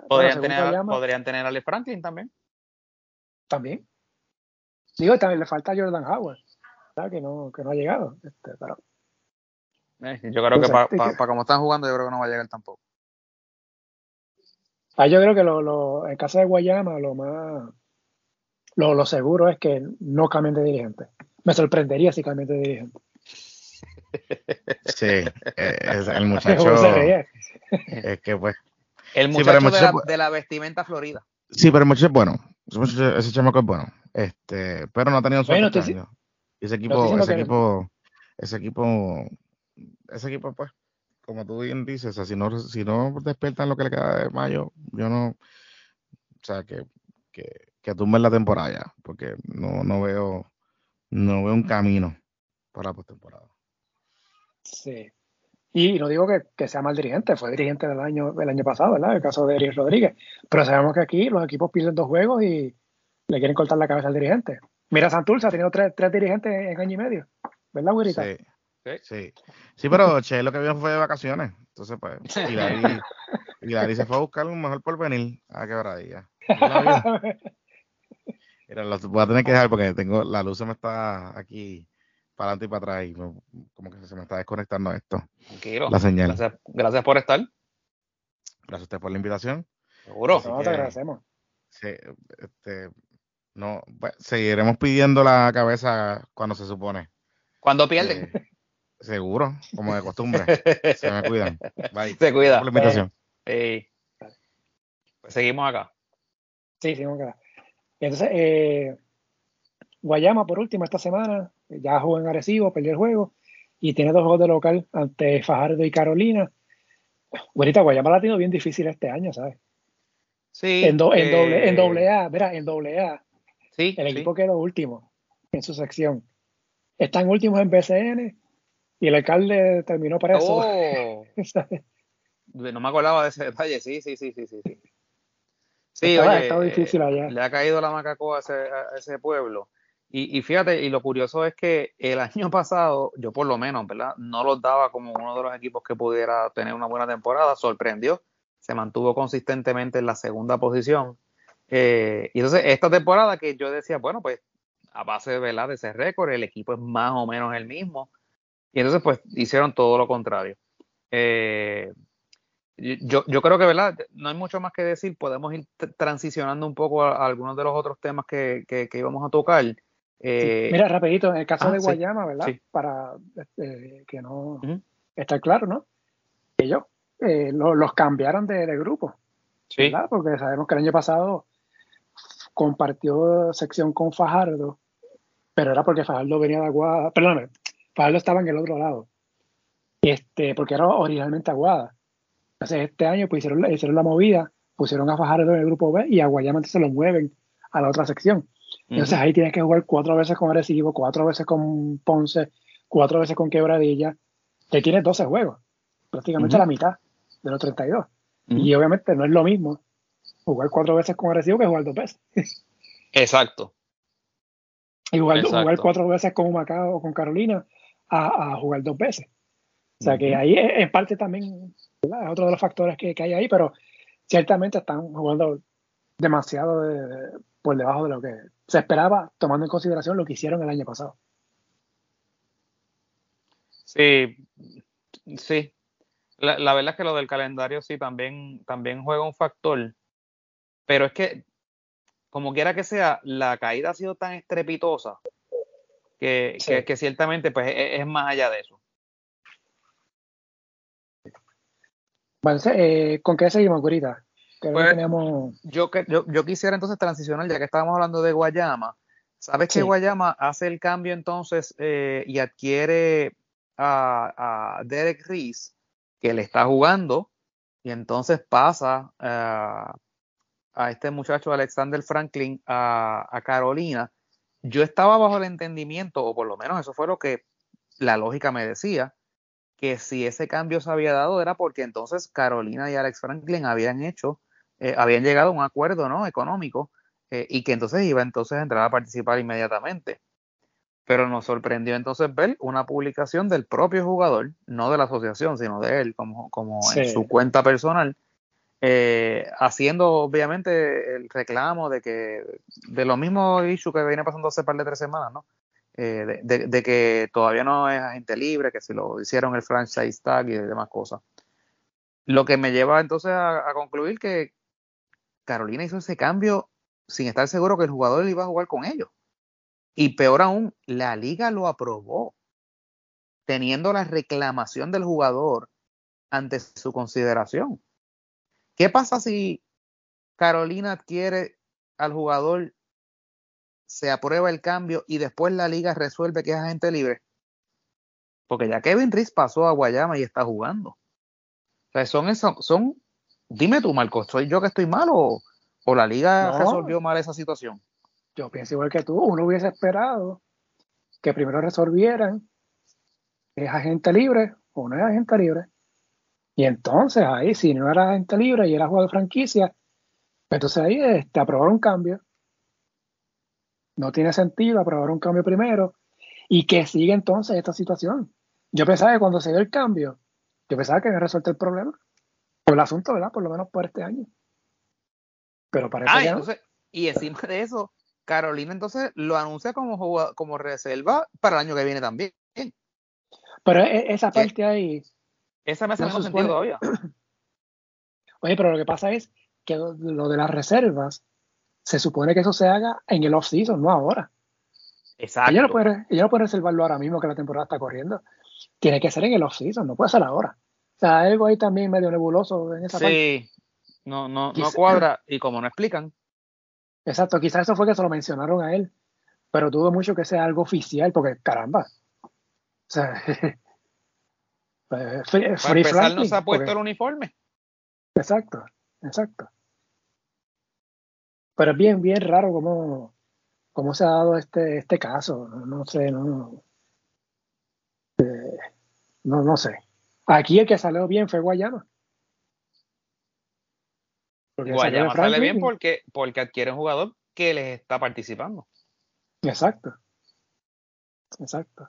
Podrían tener, podrían tener a Le Franklin también. También. Digo, también le falta a Jordan Howard, que no, que no ha llegado. Este, pero, eh, yo creo que para como están jugando, yo creo que no va a llegar tampoco. Ah, yo creo que lo, lo, en caso de Guayama, lo más lo, lo, seguro es que no cambien de dirigente. Me sorprendería si cambien de dirigente. Sí, eh, el [LAUGHS] muchacho. es que pues. El muchacho, de, la, de, la, vestimenta florida. Sí, pero el muchacho es bueno. Ese chamaco es bueno. Este, pero no ha tenido suerte. Este ese equipo, ese equipo, ese equipo, ese equipo, pues, como tú bien dices, o sea, si no, si no despiertan lo que le queda de mayo, yo no, o sea, que, que, que tumben la temporada ya, porque no, no veo, no veo un camino para la postemporada. Sí. Y no digo que, que, sea mal dirigente, fue dirigente del año, del año pasado, ¿verdad? El caso de Eric Rodríguez. Pero sabemos que aquí los equipos pierden dos juegos y le quieren cortar la cabeza al dirigente. Mira, Santurce ha tenido tres, tres dirigentes en año y medio, ¿verdad, Güerita? Sí. Sí. Sí, pero [LAUGHS] Che lo que vio fue de vacaciones. Entonces, pues, y Dari, se fue a buscar un mejor porvenir a quebradilla. [LAUGHS] Mira, lo voy a tener que dejar porque tengo la luz se me está aquí para adelante y para atrás y como que se me está desconectando esto. Tranquilo. La señal. Gracias, por estar. Gracias a usted por la invitación. Seguro. No, te agradecemos. Sí, este, no, pues, seguiremos pidiendo la cabeza cuando se supone. Cuando pierden. Eh, Seguro, como de costumbre. [LAUGHS] Se me cuidan. Bye. Se cuida. Por la invitación. Pues seguimos acá. Sí, seguimos acá. Entonces, eh, Guayama, por último, esta semana, ya jugó en Arecibo, perdió el juego y tiene dos juegos de local ante Fajardo y Carolina. Buenita, Guayama la ha tenido bien difícil este año, ¿sabes? Sí. En, doble, en doble A, mira, en doble A. Sí, el equipo quedó último en su sección. Están últimos en BCN y el alcalde terminó para eso. Oh. [LAUGHS] no me acordaba de ese detalle, sí, sí, sí, sí, sí. Sí, oye, difícil allá. le ha caído la macacoa a ese, a ese pueblo. Y, fíjate, y lo curioso es que el [LAUGHS] año pasado, yo por lo menos, ¿verdad? No los daba como uno de los equipos que pudiera tener una buena temporada, sorprendió, se mantuvo consistentemente en la segunda posición. Eh, y entonces, esta temporada que yo decía, bueno, pues a base ¿verdad? de ese récord, el equipo es más o menos el mismo. Y entonces, pues, hicieron todo lo contrario. Eh, yo, yo creo que, ¿verdad? No hay mucho más que decir. Podemos ir transicionando un poco a, algunos de los otros temas que, que, íbamos a tocar. Eh, Mira, rapidito, en el caso ah, de Guayama, ¿verdad? Para este, que no... está claro, ¿no? Ellos eh, los cambiaron de, grupo, sí. ¿verdad? Porque sabemos que el año pasado compartió sección con Fajardo, pero era porque Fajardo venía de Aguada, perdóname, Fajardo estaba en el otro lado, este, porque era originalmente Aguada. Entonces este año pues hicieron, hicieron la movida, pusieron a Fajardo en el grupo B y a Guayama se lo mueven a la otra sección. Entonces ahí tienes que jugar cuatro veces con Arecibo, cuatro veces con Ponce, cuatro veces con Quebradilla, que tiene 12 juegos, prácticamente la mitad de los 32. Y obviamente no es lo mismo jugar cuatro veces con Arecibo que jugar dos veces. Exacto. Y jugar, cuatro veces con Macao o con Carolina a, jugar dos veces. O sea que ahí en parte también es otro de los factores que, hay ahí, pero ciertamente están jugando demasiado por debajo de lo que se esperaba, tomando en consideración lo que hicieron el año pasado. Sí, sí. La, verdad es que lo del calendario sí también, también juega un factor. Pero es que, como quiera que sea, la caída ha sido tan estrepitosa que, que, ciertamente pues, e, es, más allá de eso. Eh, ¿Con qué seguimos, Curita? Pues, yo, yo, yo, quisiera entonces transicionar, ya que estábamos hablando de Guayama. ¿Sabes que Guayama hace el cambio entonces eh, y adquiere a, Derek Reese, que le está jugando, y entonces pasa eh, a este muchacho Alexander Franklin a, a, Carolina? Yo estaba bajo el entendimiento, o por lo menos eso fue lo que la lógica me decía, que si ese cambio se había dado era porque entonces Carolina y Alex Franklin habían hecho eh, habían llegado a un acuerdo ¿no? económico eh, y que entonces iba entonces a entrar a participar inmediatamente. Pero nos sorprendió entonces ver una publicación del propio jugador, no de la asociación, sino de él, como, como en su cuenta personal, eh, haciendo obviamente el reclamo de que, de lo mismo issue que viene pasando hace par de tres semanas, ¿no? de, que todavía no es agente libre, que si lo hicieron el franchise tag y demás cosas. Lo que me lleva entonces a concluir que, Carolina hizo ese cambio sin estar seguro que el jugador iba a jugar con ellos. Y peor aún, la liga lo aprobó, teniendo la reclamación del jugador ante su consideración. ¿Qué pasa si Carolina adquiere al jugador, se aprueba el cambio y después la liga resuelve que es agente libre? Porque ya Kevin Reese pasó a Guayama y está jugando. O sea, son, son Dime tú, Marcos, ¿soy yo que estoy mal o, la liga resolvió mal esa situación? Yo pienso igual que tú, uno hubiese esperado que primero resolvieran es agente libre o no es agente libre. Y entonces ahí, si no era agente libre y era jugador de franquicia, entonces ahí te este, aprobar un cambio. No tiene sentido aprobar un cambio primero y que siga entonces esta situación. Yo pensaba que cuando se dio el cambio, yo pensaba que había resuelto el problema por el asunto, ¿verdad? Por lo menos por este año. Pero parece ah, que Y encima de eso, Carolina entonces lo anuncia como, como reserva para el año que viene también. Pero e, esa parte ahí. Esa me hace menos sentido todavía. [CLEARS THROAT] Oye, pero lo que pasa es que lo de las reservas se supone que eso se haga en el off-season, no ahora. Exacto. Ella no, puede, ella no puede reservarlo ahora mismo que la temporada está corriendo. Tiene que ser en el off-season, no puede ser ahora. O sea, algo ahí también medio nebuloso en esa parte. Sí, no, no, no cuadra y como no explican. Exacto, quizás eso fue que se lo mencionaron a él, pero dudo mucho que sea algo oficial, porque caramba. O sea, [LAUGHS] pues, free, Para no se ha puesto el uniforme. Exacto, exacto. Pero es bien, bien raro cómo, cómo se ha dado este, este caso. No, sé, no, eh, no, no sé. Aquí el que salió bien fue Guayama. Guayama sale bien porque, porque adquiere un jugador que les está participando. Exacto. Exacto.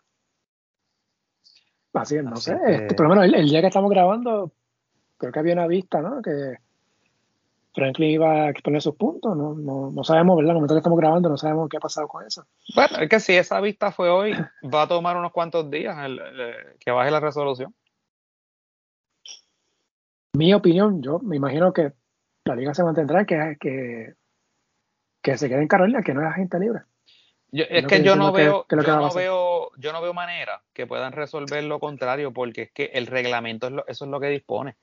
Así es, no sé. Este, por lo menos el, día que estamos grabando, creo que había una vista, ¿no? Que Franklin iba a exponer sus puntos. No, no, no sabemos, ¿verdad? En el momento que estamos grabando, no sabemos qué ha pasado con eso. Bueno, es que si esa vista fue hoy, va a tomar unos cuantos días que baje la resolución mi opinión, yo me imagino que la liga se mantendrá que, que, que se quede en Carolina, que no es agente libre. es que, yo no veo, yo no veo, yo no veo manera que puedan resolver lo contrario, porque es que el reglamento es eso es lo que dispone.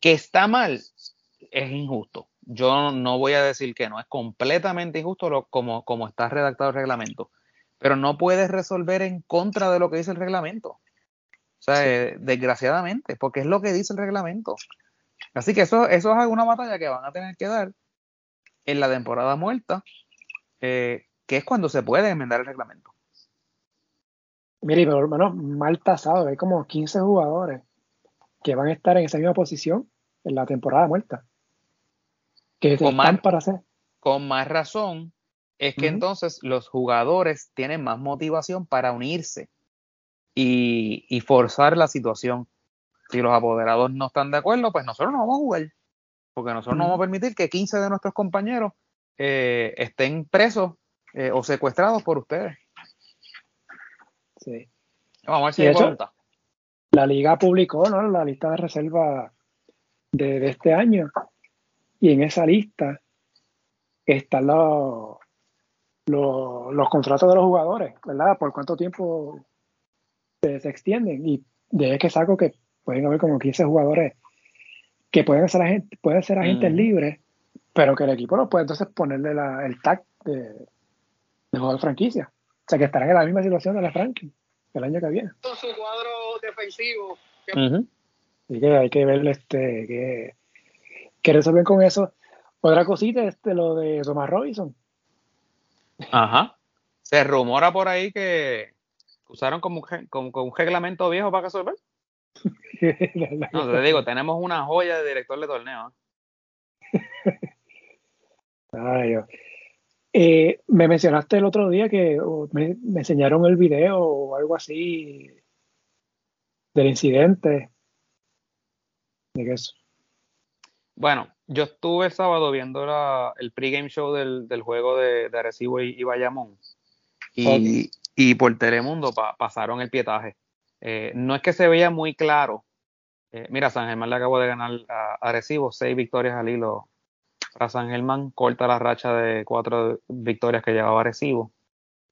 Que está mal es injusto. Yo no voy a decir que no, es completamente injusto lo, como, como está redactado el reglamento. Pero no puedes resolver en contra de lo que dice el reglamento. O sea, eh, desgraciadamente, porque es lo que dice el reglamento. Así que eso, eso es una batalla que van a tener que dar en la temporada muerta, eh, que es cuando se puede enmendar el reglamento. Mire, pero hermano, mal tasado, hay como 15 jugadores que van a estar en esa misma posición en la temporada muerta. Que con más, para hacer. Con más razón, es que entonces los jugadores tienen más motivación para unirse y, y, forzar la situación. Si los apoderados no están de acuerdo, pues nosotros no vamos a jugar. Porque nosotros no vamos a permitir que 15 de nuestros compañeros eh, estén presos eh, o secuestrados por ustedes. Sí. Vamos a ver si hay La liga publicó ¿no? la lista de reserva de, este año. Y en esa lista están los, los, contratos de los jugadores, ¿verdad? Por cuánto tiempo se, extienden. Y de que saco que pueden haber como 15 jugadores que pueden ser, agentes, pueden ser agentes libres, pero que el equipo no puede entonces ponerle el tag de, de jugador franquicia. O sea, que estarán en la misma situación de la Franklin el año que viene. Su cuadro defensivo. Así que hay que ver este, que, que resuelven con eso. Otra cosita, este, lo de Thomas Robinson. Ajá. Se rumora por ahí que usaron como, como, como un reglamento viejo para resolver. [LAUGHS] no, te digo, tenemos una joya de director de torneo. eh, me mencionaste el otro día que me, enseñaron el video o algo así del incidente. ¿De qué es? Bueno, yo estuve el sábado viendo el pregame show del, juego de, de Arecibo y, Bayamón. Y, y por Telemundo pasaron el pietaje. Eh, no es que se veía muy claro. Eh, mira, San Germán le acabó de ganar a Arecibo, seis victorias al hilo para San Germán, corta la racha de cuatro victorias que llevaba Arecibo.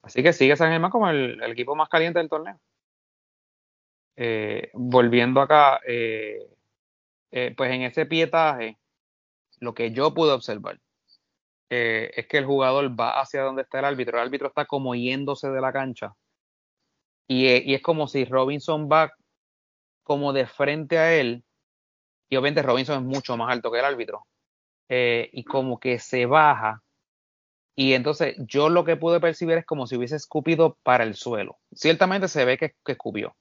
Así que sigue San Germán como el, equipo más caliente del torneo. Eh, volviendo acá, pues en ese pietaje, lo que yo pude observar es que el jugador va hacia donde está el árbitro. El árbitro está como yéndose de la cancha y, es como si Robinson va como de frente a él, y obviamente Robinson es mucho más alto que el árbitro, eh, y como que se baja, y entonces yo lo que pude percibir es como si hubiese escupido para el suelo. Ciertamente se ve que, escupió,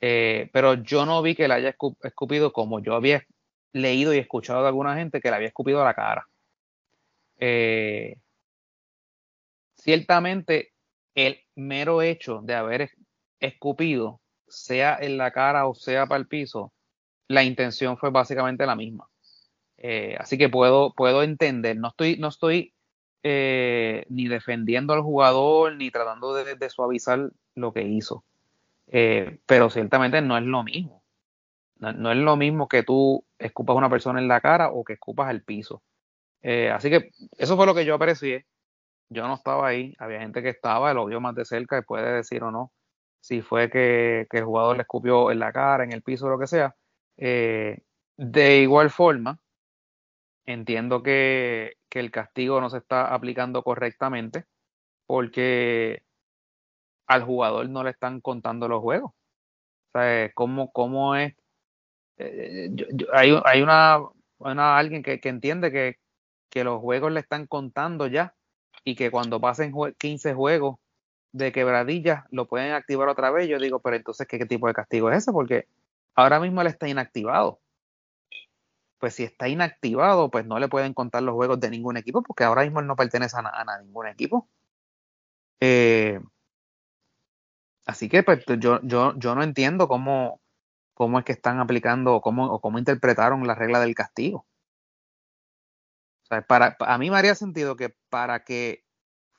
eh, pero yo no vi que le haya escupido como yo había leído y escuchado de alguna gente que le había escupido a la cara. Eh, ciertamente el mero hecho de haber escupido, sea en la cara o sea para el piso, la intención fue básicamente la misma. Eh, así que puedo, puedo entender, no estoy, no estoy eh, ni defendiendo al jugador ni tratando de, suavizar lo que hizo. Pero ciertamente no es lo mismo. No, es lo mismo que tú escupas a una persona en la cara o que escupas al piso. Así que eso fue lo que yo aprecié. Yo no estaba ahí, había gente que estaba, lo vio más de cerca y puede decir o no si fue que, el jugador le escupió en la cara, en el piso, lo que sea. Eh, de igual forma, entiendo que, el castigo no se está aplicando correctamente porque al jugador no le están contando los juegos. O sea, ¿cómo, cómo es? Eh, hay, hay una, una, alguien que, que entiende que, que, los juegos le están contando ya y que cuando pasen 15 juegos de quebradillas lo pueden activar otra vez. Yo digo, pero entonces, ¿qué, tipo de castigo es ese? Porque ahora mismo él está inactivado. Pues si está inactivado, pues no le pueden contar los juegos de ningún equipo, porque ahora mismo él no pertenece a, ningún equipo. Eh, así que pues, yo, yo, yo no entiendo cómo, cómo es que están aplicando o cómo, o cómo interpretaron la regla del castigo. Para, a mí me haría sentido que para que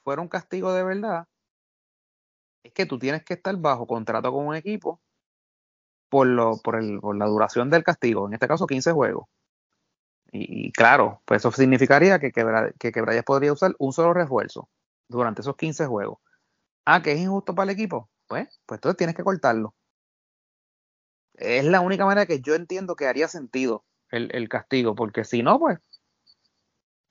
fuera un castigo de verdad, es que tú tienes que estar bajo contrato con un equipo por, lo, por, el, por la duración del castigo, en este caso 15 juegos. Y, claro, pues eso significaría que, que Quebrayas podría usar un solo refuerzo durante esos 15 juegos. Ah, que es injusto para el equipo. Pues, pues entonces tienes que cortarlo. Es la única manera que yo entiendo que haría sentido el, el castigo, porque si no, pues,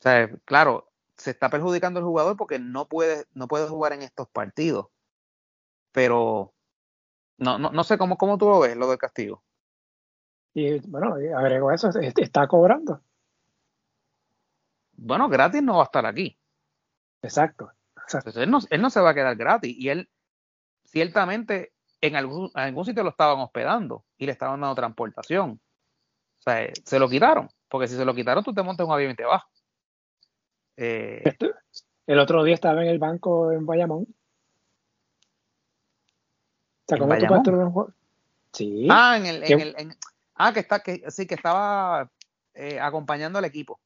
sea, claro, se está perjudicando el jugador porque no puede, no puede jugar en estos partidos. Pero no, no, no sé cómo, cómo tú lo ves, lo del castigo. Y bueno, agrego eso, está cobrando. Bueno, gratis no va a estar aquí. Exacto. él, no, él no se va a quedar gratis. Y él, ciertamente, en algún, en algún sitio lo estaban hospedando y le estaban dando transportación. O sea, se lo quitaron. Porque si se lo quitaron, tú te montas un avión y te vas. Eh, el otro día estaba en el banco en Bayamón. ¿Te acuerdas tú Sí. Ah, en el, en el en, ah, que está, que sí, que estaba eh, acompañando al equipo.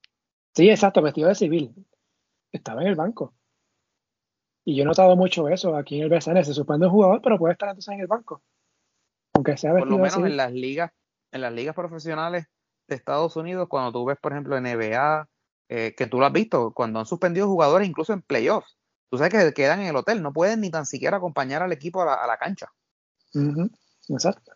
Sí, exacto, vestido de civil. Estaba en el banco. Y yo he notado mucho eso aquí en el BCN. Se supone un jugador, pero puede estar entonces en el banco. Aunque sea vestido Por lo menos en las ligas, en las ligas profesionales de Estados Unidos, cuando tú ves, por ejemplo, NBA, eh, que tú lo has visto, cuando han suspendido jugadores incluso en playoffs, tú sabes que quedan en el hotel, no pueden ni tan siquiera acompañar al equipo a la, cancha. Exacto.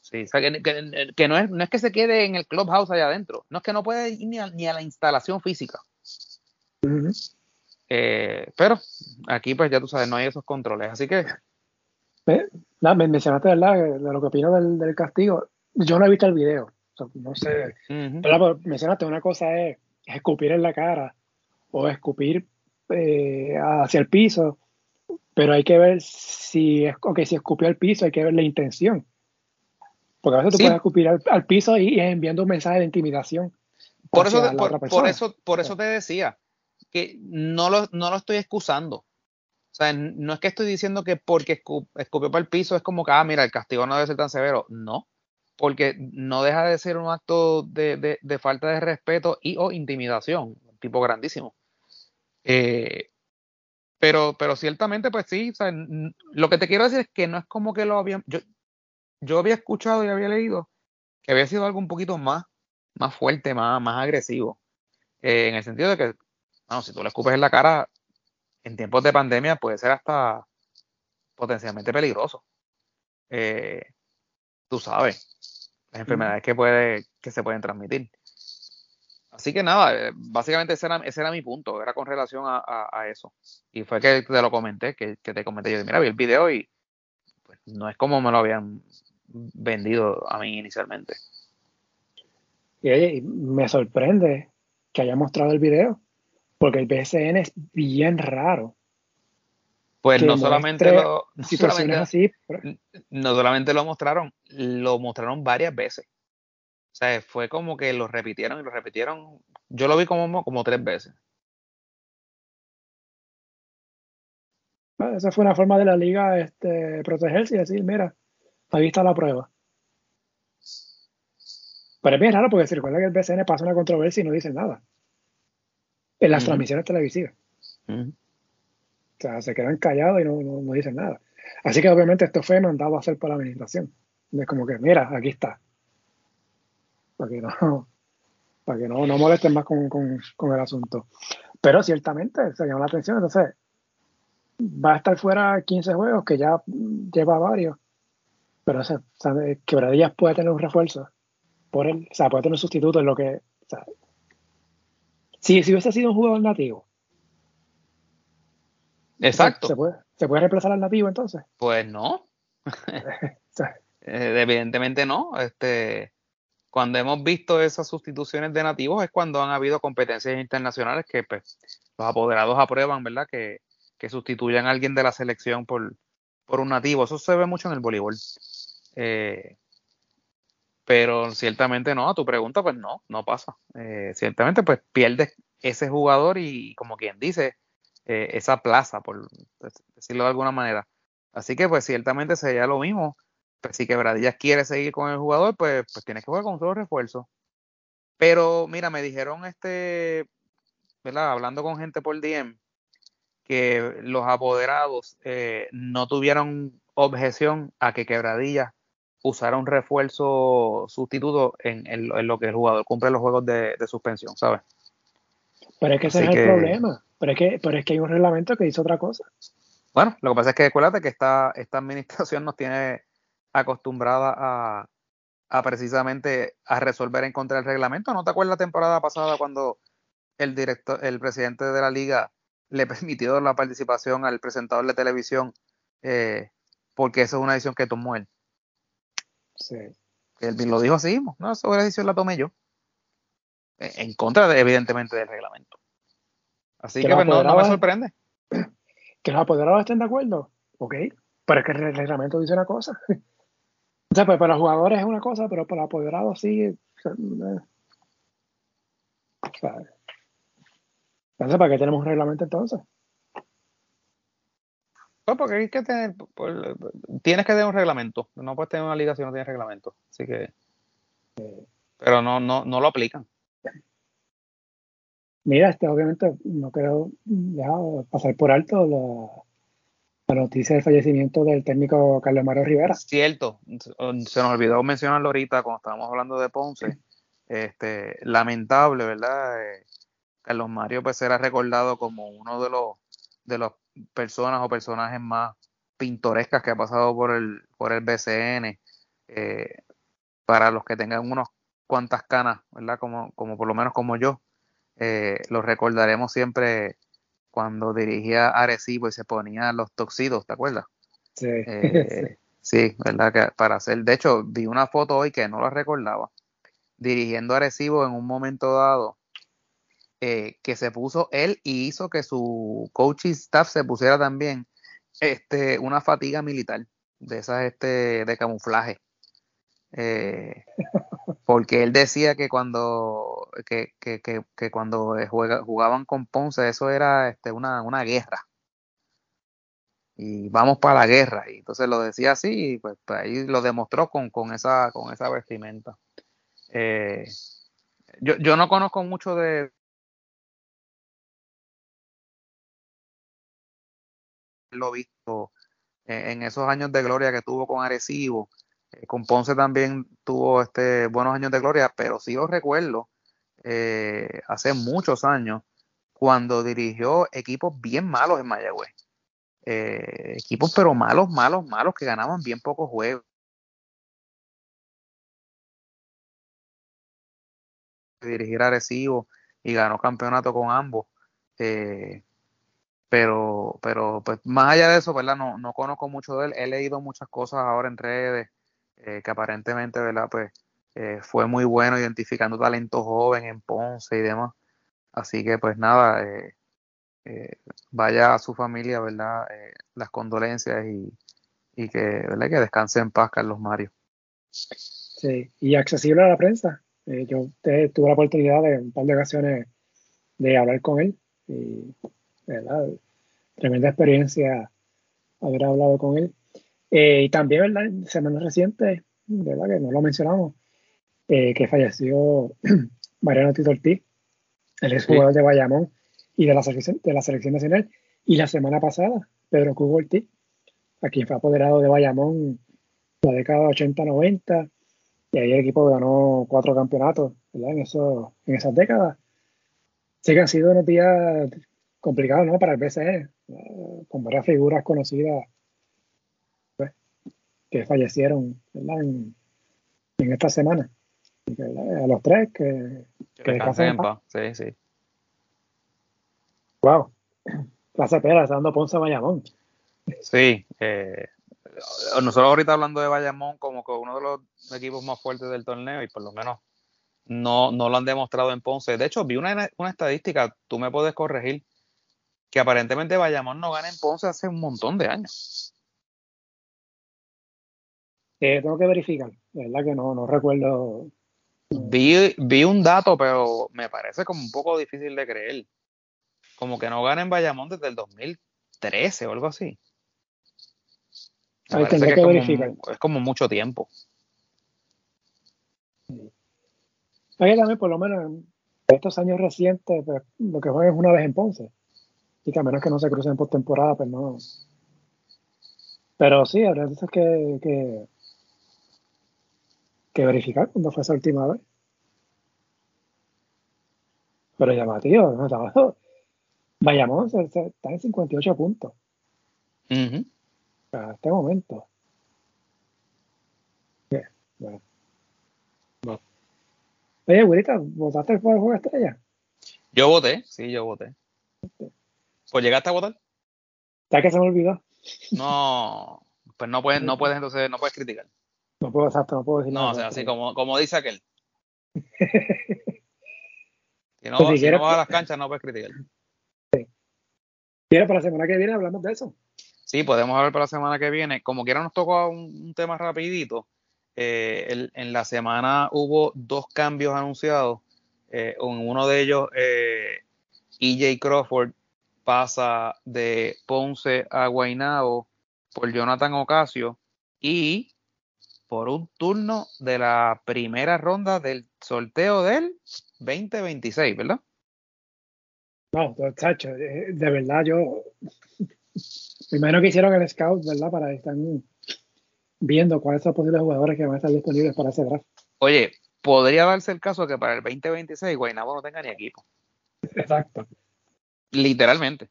Sí, o sea, que, no, es, no es que se quede en el clubhouse allá adentro, no es que no puede ir ni a, ni a la instalación física. Eh, pero aquí, pues ya tú sabes, no hay esos controles, así que. me mencionaste, ¿verdad?, de lo que opino del, del castigo. Yo no he visto el video, no sé. mencionaste, una cosa es escupir en la cara o escupir eh, hacia el piso, pero hay que ver si es okay, si escupió al piso, hay que ver la intención. Porque a veces tú puedes escupir al, piso y, enviando un mensaje de intimidación. Por eso, por, eso, por eso te decía que no lo, no lo estoy excusando. O sea, no es que estoy diciendo que porque escupió para el piso es como que, ah, mira, el castigo no debe ser tan severo. No porque no deja de ser un acto de, falta de respeto y o intimidación, un tipo grandísimo. Eh, pero, pero ciertamente, pues sí, lo que te quiero decir es que no es como que lo habían, yo, yo había escuchado y había leído que había sido algo un poquito más, más fuerte, más, más agresivo, eh, en el sentido de que, bueno, si tú le escupes en la cara, en tiempos de pandemia puede ser hasta potencialmente peligroso. Eh, tú sabes las enfermedades que, puede, que se pueden transmitir. Así que nada, eh, básicamente ese era, ese era mi punto, era con relación a, eso. Y fue que te lo comenté, que, te comenté, yo mira, vi el video y pues, no es como me lo habían vendido a mí inicialmente. Y me sorprende que haya mostrado el video, porque el BSN es bien raro. Pues no solamente, lo, no solamente lo mostraron, lo mostraron varias veces. O sea, fue como que lo repitieron y lo repitieron. Yo lo vi como, como tres veces. Esa fue una forma de la liga este, protegerse y decir, mira, ahí está la prueba. Pero es bien raro porque se recuerda que el BCN pasa una controversia y no dice nada. En las transmisiones televisivas. O sea, se quedan callados y no, no, dicen nada. Así que obviamente esto fue mandado a hacer por la administración. Es como que, mira, aquí está. Para que no, [LAUGHS] para que no, no molesten más con, el asunto. Pero ciertamente se llama la atención. Entonces, va a estar fuera 15 juegos, que ya lleva varios. Pero o sea, Quebradillas puede tener un refuerzo por él. O sea, puede tener un sustituto en lo que. O sea, si, si hubiese sido un jugador nativo, Exacto. ¿Se puede, ¿Se puede reemplazar al nativo entonces? Pues no. [LAUGHS] Eh, evidentemente no. Este, cuando hemos visto esas sustituciones de nativos es cuando han habido competencias internacionales que pues, los apoderados aprueban, ¿verdad? Que, que sustituyan a alguien de la selección por, por un nativo. Eso se ve mucho en el voleibol. Eh, pero ciertamente no, a tu pregunta, pues no, no pasa. Eh, ciertamente, pues pierdes ese jugador y como quien dice, eh, esa plaza, por decirlo de alguna manera. Así que pues ciertamente sería lo mismo. Pues, si Quebradillas quiere seguir con el jugador, pues, pues tiene que jugar con todos los refuerzos. Pero mira, me dijeron este, ¿verdad? Hablando con gente por DM, que los apoderados eh, no tuvieron objeción a que Quebradillas usara un refuerzo sustituto en, lo que el jugador cumple los juegos de, de suspensión, ¿sabes? Pero es que ese Así es el que- problema. Pero es, que, pero es que hay un reglamento que dice otra cosa. Bueno, lo que pasa es que acuérdate que esta, esta administración nos tiene acostumbrada a, a precisamente a resolver en contra del reglamento. ¿No te acuerdas la temporada pasada cuando el director, el presidente de la liga le permitió la participación al presentador de televisión eh, porque esa es una decisión que tomó él? Sí. Él lo dijo así mismo, no, esa decisión la tomé yo. En en contra, de, evidentemente, del reglamento. Así Que que pues, no, no me sorprende. [CLEARS THROAT] Que los apoderados estén de acuerdo. Ok. Pero es que el reglamento dice una cosa. [LAUGHS] O sea, pues para los jugadores es una cosa, pero para los apoderados sí. o sea, eh. Entonces, ¿para qué tenemos un reglamento entonces? Pues porque hay que tener, pues, tienes que tener un reglamento. No puedes tener una liga si no tienes reglamento. Así que. Pero no, no, no lo aplican. Mira, este, obviamente no quiero pasar por alto la, la noticia del fallecimiento del técnico Carlos Mario Rivera. Cierto, se nos olvidó mencionarlo ahorita cuando estábamos hablando de Ponce. Este, lamentable, ¿verdad? Eh, Carlos Mario pues era recordado como uno de los de las personas o personajes más pintorescas que ha pasado por el por el BCN. Eh, para los que tengan unas cuantas canas, ¿verdad? Como, como por lo menos como yo, eh, lo recordaremos siempre cuando dirigía Arecibo y se ponía los toxidos, ¿te acuerdas? Sí. Eh, [LAUGHS] sí, ¿verdad? Que para hacer, de hecho, vi una foto hoy que no la recordaba, dirigiendo Arecibo en un momento dado, eh, que se puso él y hizo que su coach y staff se pusiera también este, una fatiga militar, de esas este, de camuflaje. Eh, [LAUGHS] porque él decía que cuando que, que, que, cuando juega, jugaban con Ponce eso era este, una, una guerra y vamos para la guerra. Y entonces lo decía así, y pues, pues ahí lo demostró con, con, esa, con esa vestimenta. Eh, yo, yo no conozco mucho de lo visto en, en esos años de gloria que tuvo con Arecibo. Eh, con Ponce también tuvo este buenos años de gloria, pero sí lo recuerdo eh, hace muchos años cuando dirigió equipos bien malos en Mayagüez eh, equipos pero malos, malos, malos que ganaban bien pocos juegos. Dirigir Arecibo y ganó campeonato con ambos. Eh, pero, pero pues más allá de eso, ¿verdad? No, no conozco mucho de él. He leído muchas cosas ahora en redes eh, que aparentemente, ¿verdad? Pues eh, fue muy bueno identificando talento joven en Ponce y demás. Así que pues nada, eh, vaya a su familia, ¿verdad? Las condolencias y, y que, ¿verdad? que descanse en paz, Carlos Mario. Sí, y accesible a la prensa. Yo tuve la oportunidad de un par de ocasiones de hablar con él y, ¿verdad? Tremenda experiencia haber hablado con él. Eh, y también, ¿verdad? En semanas recientes, ¿verdad? Que no lo mencionamos, eh, que falleció [CLEARS THROAT] Mariano Tito Ortiz, el exjugador de Bayamón y de la, selección, de la selección nacional. Y la semana pasada, Pedro Cugo Ortiz, a quien fue apoderado de Bayamón la década 80-90, y ahí el equipo ganó cuatro campeonatos ¿verdad? En, eso, en esas décadas. Sí que han sido unos días complicados ¿no? para el BCE, eh, con varias figuras conocidas que fallecieron. En, en esta semana. Y que. A los tres que, que descansen en paz. Sí, sí. Wow. Clase pera, está dando Ponce a Bayamón. Sí, eh, nosotros ahorita hablando de Bayamón como que uno de los equipos más fuertes del torneo y por lo menos no, no lo han demostrado en Ponce. De hecho, vi una, una estadística, tú me puedes corregir, que aparentemente Bayamón no gana en Ponce hace un montón de años. Eh, tengo que verificar, verdad que no, no recuerdo. Vi, vi un dato, pero me parece como un poco difícil de creer. Como que no gana en Bayamón desde el 2013 o algo así. Parece tendré que que es, verificar. como, es como mucho tiempo. Ahí también, por lo menos, en estos años recientes, pues, lo que juegan es una vez en Ponce. Y que a menos que no se crucen por temporada, pues no. Pero sí, habrá veces que, que, que verificar cuándo fue esa última vez. Pero llamativo, ¿no? Estaba, Bayamón está en 58 puntos. Ujú. A este momento. Bien, bueno. No. Oye, güerita, ¿votaste por el juego de estrella? Yo voté, sí, yo voté. Pues llegaste a votar. Ya que se me olvidó. No, pues no puedes, no puedes entonces, no puedes criticar. No puedo, exacto, no puedo decir No, nada. o sea, así como, como dice aquel. [LAUGHS] Si no, Pues si si quieres- no vas a las canchas, no puedes criticar. ¿Quieres para la semana que viene hablamos de eso? Sí, podemos hablar para la semana que viene. Como quiera nos tocó un, un tema rapidito. Eh, el- en la semana hubo dos cambios anunciados. Eh, en uno de ellos, eh, EJ Crawford pasa de Ponce a Guaynabo por Jonathan Ocasio y por un turno de la primera ronda del sorteo del 2026, ¿verdad? No, chacho, eh, de verdad yo. Primero que hicieron el scout, ¿verdad? Para estar viendo cuáles son los posibles jugadores que van a estar disponibles para ese draft. Oye, podría darse el caso que para el 2026 Guaynabo no tenga ni equipo. Exacto. Literalmente.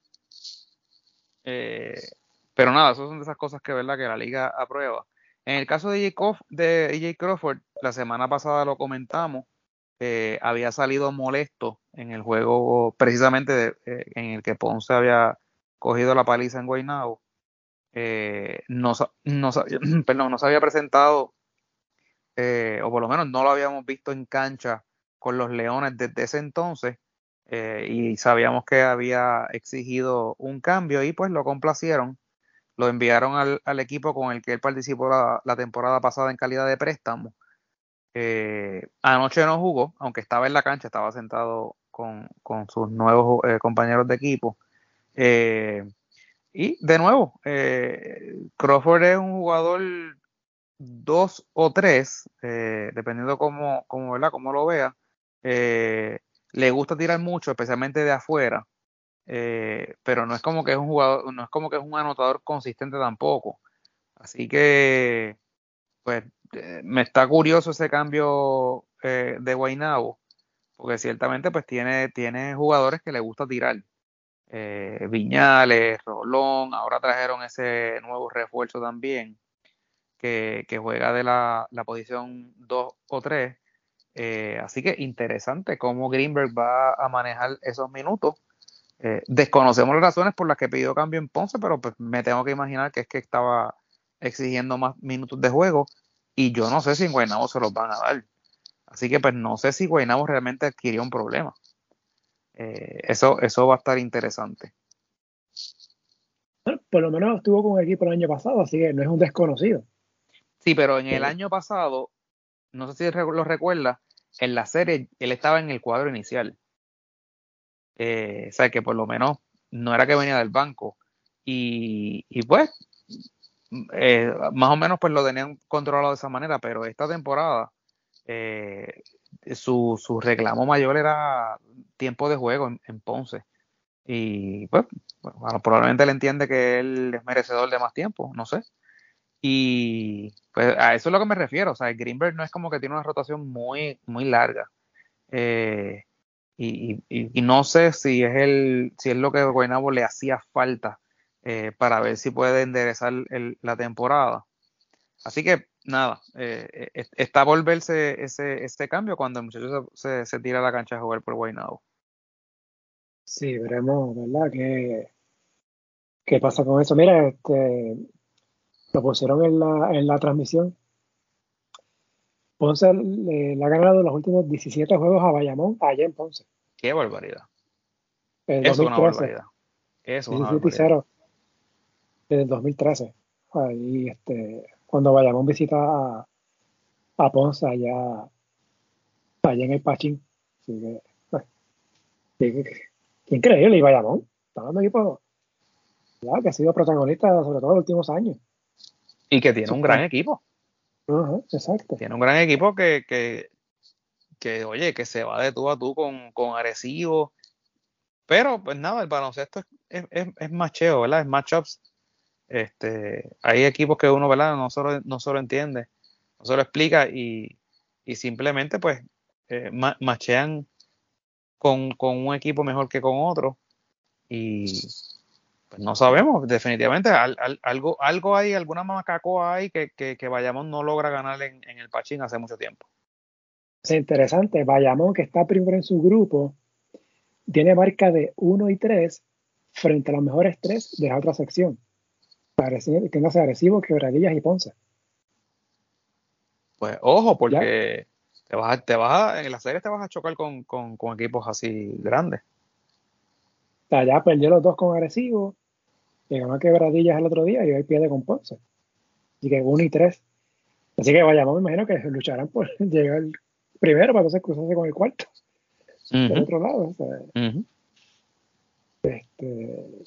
Eh, pero nada, esas son de esas cosas que verdad que la liga aprueba. En el caso de Crawf- de Crawford, la semana pasada lo comentamos, eh, había salido molesto en el juego precisamente eh, en el que Ponce había cogido la paliza en Guaynabo. Eh, no, no, [CLEARS THROAT] no se había presentado, eh, o por lo menos no lo habíamos visto en cancha con los Leones desde ese entonces y sabíamos que había exigido un cambio y pues lo complacieron. Lo enviaron al, al equipo con el que él participó la, la temporada pasada en calidad de préstamo. Eh, anoche no jugó, aunque estaba en la cancha, estaba sentado con, con sus nuevos eh, compañeros de equipo. Eh, y de nuevo, Crawford es un jugador 2 o 3, dependiendo cómo, cómo, ¿verdad? cómo lo vea. Le gusta tirar mucho, especialmente de afuera, eh, pero no es como que es un jugador, no es como que es un anotador consistente tampoco. Así que, pues, eh, me está curioso ese cambio eh, de Guaynabo, porque ciertamente pues tiene, tiene jugadores que le gusta tirar. Eh, Viñales, Rolón, ahora trajeron ese nuevo refuerzo también, que, que juega de la, la posición 2 o 3. Eh, así que interesante cómo Greenberg va a manejar esos minutos. Eh, desconocemos las razones por las que pidió cambio en Ponce, pero pues me tengo que imaginar que es que estaba exigiendo más minutos de juego y yo no sé si en Guaynabo se los van a dar. Así que pues no sé si Guaynabo realmente adquirió un problema. Eh, eso, eso va a estar interesante. Bueno, por lo menos estuvo con el equipo el año pasado, así que no es un desconocido. Sí, pero en el Sí. año pasado, no sé si lo recuerda, en la serie él estaba en el cuadro inicial. Eh, o sea, que por lo menos no era que venía del banco. Y, y pues, eh, más o menos pues lo tenían controlado de esa manera, pero esta temporada eh, su, su reclamo mayor era tiempo de juego en, Ponce. Y pues, bueno, probablemente él entiende que él es merecedor de más tiempo, no sé. Y pues a eso es lo que me refiero. O sea, Greenberg no es como que tiene una rotación muy, muy larga. Eh, y, no sé si es el, si es lo que a Guaynabo le hacía falta eh, para ver si puede enderezar el- la temporada. Así que nada, eh, eh, está por verse ese, ese cambio cuando el muchacho se, se, se tira a la cancha a jugar por Guaynabo. Sí, veremos, ¿verdad? ¿Qué, qué pasa con eso? Mira, este, lo pusieron en la, en la transmisión. Ponce le, le ha ganado los últimos 17 juegos a Bayamón, allá en Ponce. Qué barbaridad. En Eso es una 2013. barbaridad. Eso es una 17 y barbaridad. 0 desde el 2013. Ahí, este, cuando Bayamón visita a, a Ponce allá, allá en el Pachín. Así que, pues, qué, qué- qué increíble. Y Bayamón, está dando equipo ¿verdad? que ha sido protagonista sobre todo en los últimos años. Y que tiene un gran equipo. Tiene un gran equipo que, que, que, oye, que se va de tú a tú con, con Arecibo. Pero, pues nada, el baloncesto es, es, es, macheo, ¿verdad? Es matchups. Este, hay equipos que uno, ¿verdad? No solo, no solo entiende, no solo explica y, y simplemente, pues, eh, ma- machean con, con un equipo mejor que con otro. Y pues no sabemos, definitivamente algo, algo hay, alguna macacoa hay que, que, que Bayamón no logra ganar en, en, el Pachín hace mucho tiempo. Es interesante, Bayamón que está primero en su grupo, tiene marca de 1 y 3 frente a los mejores tres de la otra sección. Que no sea agresivo, Quebradillas y Ponce. Pues ojo, porque te vas, te vas en la serie te vas a chocar con, con, con equipos así grandes. O sea, ya perdió los dos con agresivo, y ganó Quebradillas el otro día y hoy pierde con Ponce. Así que 1 y 3. Así que vayamos, me imagino que lucharán por [LAUGHS] llegar primero para entonces cruzarse con el cuarto. Por otro lado. este,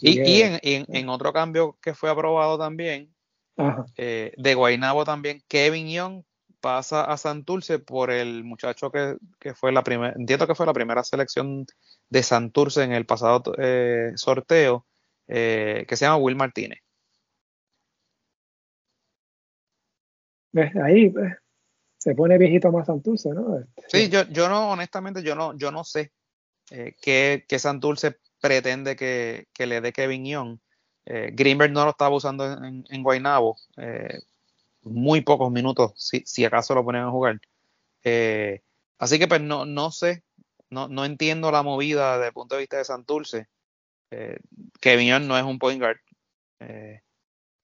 y, en, otro cambio que fue aprobado también, eh, de Guainabo también, Kevin Young pasa a Santurce por el muchacho que, fue la primera, entiendo que fue la primera selección de Santurce en el pasado eh, sorteo, eh, que se llama Will Martínez. Ahí, pues, se pone viejito más Santurce, ¿no? Este, sí, yo, yo no, honestamente, yo no, yo no sé eh, qué, qué, Santurce pretende que, que, le dé Kevin Young. Eh, Greenberg no lo estaba usando en, en Guaynabo, muy pocos minutos, si, si, acaso lo ponían a jugar. Así que pues no, no sé, no, no entiendo la movida desde el punto de vista de Santurce. Kevin Young no es un point guard,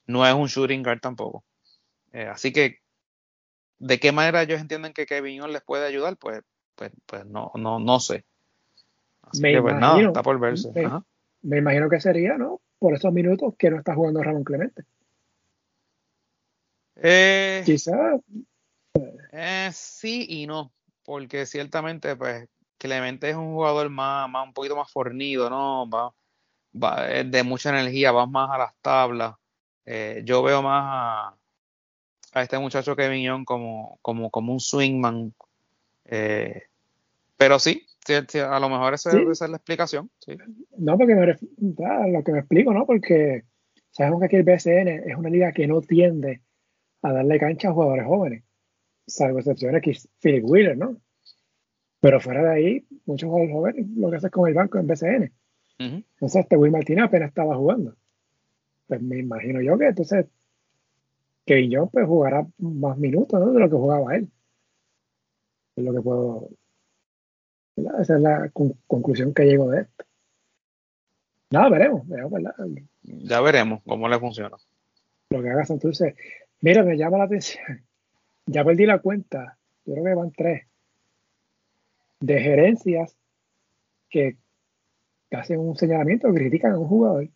no es un shooting guard tampoco. así que ¿De qué manera ellos entienden que Kevin les puede ayudar? Pues, pues, pues no, no, no sé. me que, pues, imagino, está por verse. Me, imagino que sería, ¿no? Por esos minutos que no está jugando Ramón Clemente. Eh, Quizás. Eh, sí y no, porque ciertamente, pues, Clemente es un jugador más, más un poquito más fornido, ¿no? Va, va de mucha energía, va más a las tablas. Eh, yo veo más a, a este muchacho Kevin Young como, como, como un swingman. Eh, pero sí, a lo mejor esa, es la explicación. No, porque me lo que me explico, ¿no? Porque sabemos que aquí el BSN es una liga que no tiende a darle cancha a jugadores jóvenes, salvo excepciones que Philip Wheeler, ¿no? Pero fuera de ahí, muchos jugadores jóvenes lo que hacen con el banco en BCN. Entonces, este Will Martínez apenas estaba jugando. Pues me imagino yo que entonces Kevin Jones pues jugará más minutos de lo que jugaba él. Es lo que puedo. Esa es la conclusión que llego de esto. Nada, veremos, Ya veremos cómo le funciona. Lo que haga entonces. Mira, me llama la atención. Ya perdí la cuenta. Yo creo que van tres. De gerencias que hacen un señalamiento, critican a un jugador.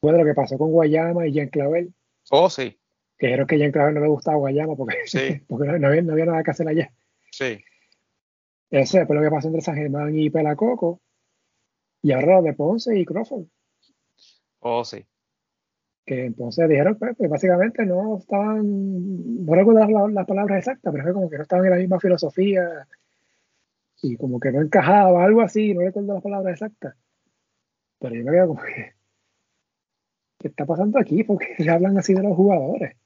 Bueno, lo que pasó con Guayama y Jean Clavel Oh, sí. Que dijeron que ya Clavel no le gustaba Guayama porque, [LAUGHS] porque no, había, no, había, nada que hacer allá. Sí. Eso es lo que pasó entre San Germán y Pelacoco. Y ahora lo de Ponce y Crawford. Oh, sí. Que entonces dijeron pues, que básicamente no estaban, no recuerdo las, palabras exactas, pero fue como que no estaban en la misma filosofía y como que no encajaba, algo así, no recuerdo las palabras exactas. Pero yo me quedo como que, ¿qué está pasando aquí? Porque [LAUGHS] se hablan así de los jugadores.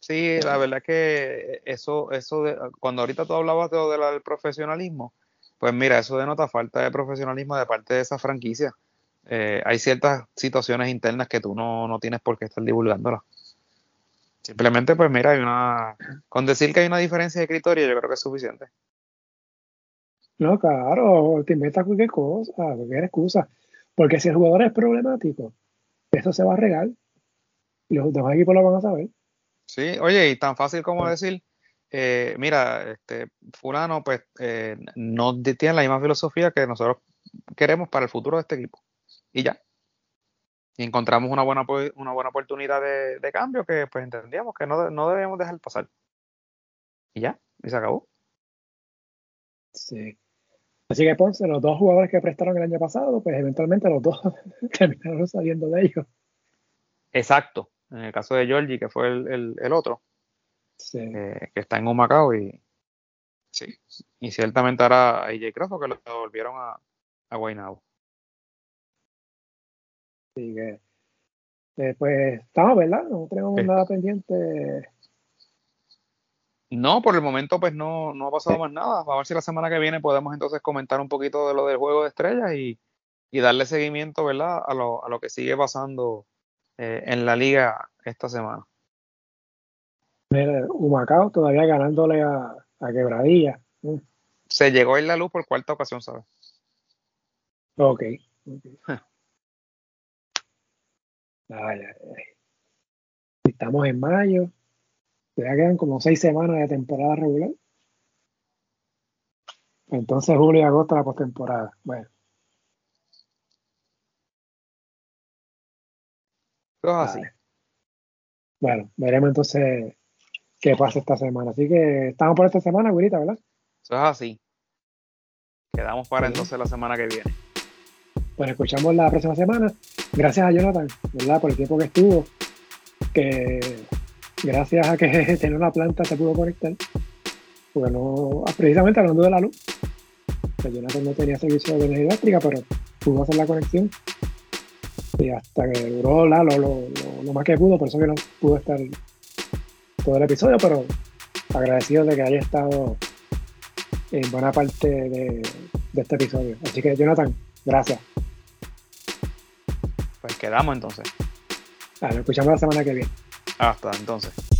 Sí, la verdad que eso, eso de, cuando ahorita tú hablabas de del profesionalismo, pues mira, eso denota falta de profesionalismo de parte de esa franquicia. Eh, hay ciertas situaciones internas que tú no, no tienes por qué estar divulgándolas. Simplemente, pues mira, hay una. Con decir que hay una diferencia de criterio, yo creo que es suficiente. No, claro, te inventas cualquier cosa, cualquier excusa. Porque si el jugador es problemático, eso se va a regar y los demás equipos lo van a saber. Sí, oye, y tan fácil como decir, eh, mira, este fulano pues eh, no tiene la misma filosofía que nosotros queremos para el futuro de este equipo. Y ya. Y encontramos una buena, una buena oportunidad de, cambio que pues entendíamos que no, no debemos dejar pasar. Y ya, y se acabó. Sí. Así que Ponce, los dos jugadores que prestaron el año pasado, pues eventualmente los dos [LAUGHS] terminaron saliendo de ellos. Exacto. En el caso de Georgie, que fue el, otro, eh, que está en un Macao y sí. Y ciertamente ahora AJ Crawford que lo volvieron a, a Guaynabo. Así que, eh, pues estamos, ¿verdad? No tenemos nada pendiente. No, por el momento pues no, no ha pasado más nada. Vamos a ver si la semana que viene podemos entonces comentar un poquito de lo del juego de estrellas y, y darle seguimiento, ¿verdad? A lo, a lo que sigue pasando eh, en la liga esta semana. Humacao todavía ganándole a, a Quebradilla. Se llegó en la luz por cuarta ocasión, ¿sabes? Ok. okay. Ay, ay, ay. Estamos en mayo. Ya quedan como seis semanas de temporada regular. Entonces julio y agosto la postemporada. Bueno. Todo así. Vale. Bueno, veremos entonces qué pasa esta semana. Así que estamos por esta semana, Wilita, ¿verdad? Eso es así. Quedamos para Sí. entonces la semana que viene. Pues escuchamos la próxima semana. Gracias a Jonathan, ¿verdad? Por el tiempo que estuvo. Que gracias a que [LAUGHS] tenía una planta se pudo conectar. Porque no, precisamente hablando de la luz. Que Jonathan no tenía servicio de energía eléctrica, pero pudo hacer la conexión. Y hasta que duró la, lo, lo, más que pudo, por eso que no pudo estar todo el episodio, pero agradecido de que haya estado en buena parte de, de este episodio. Así que Jonathan, gracias. Pues quedamos entonces. Nos escuchamos la semana que viene. Hasta entonces.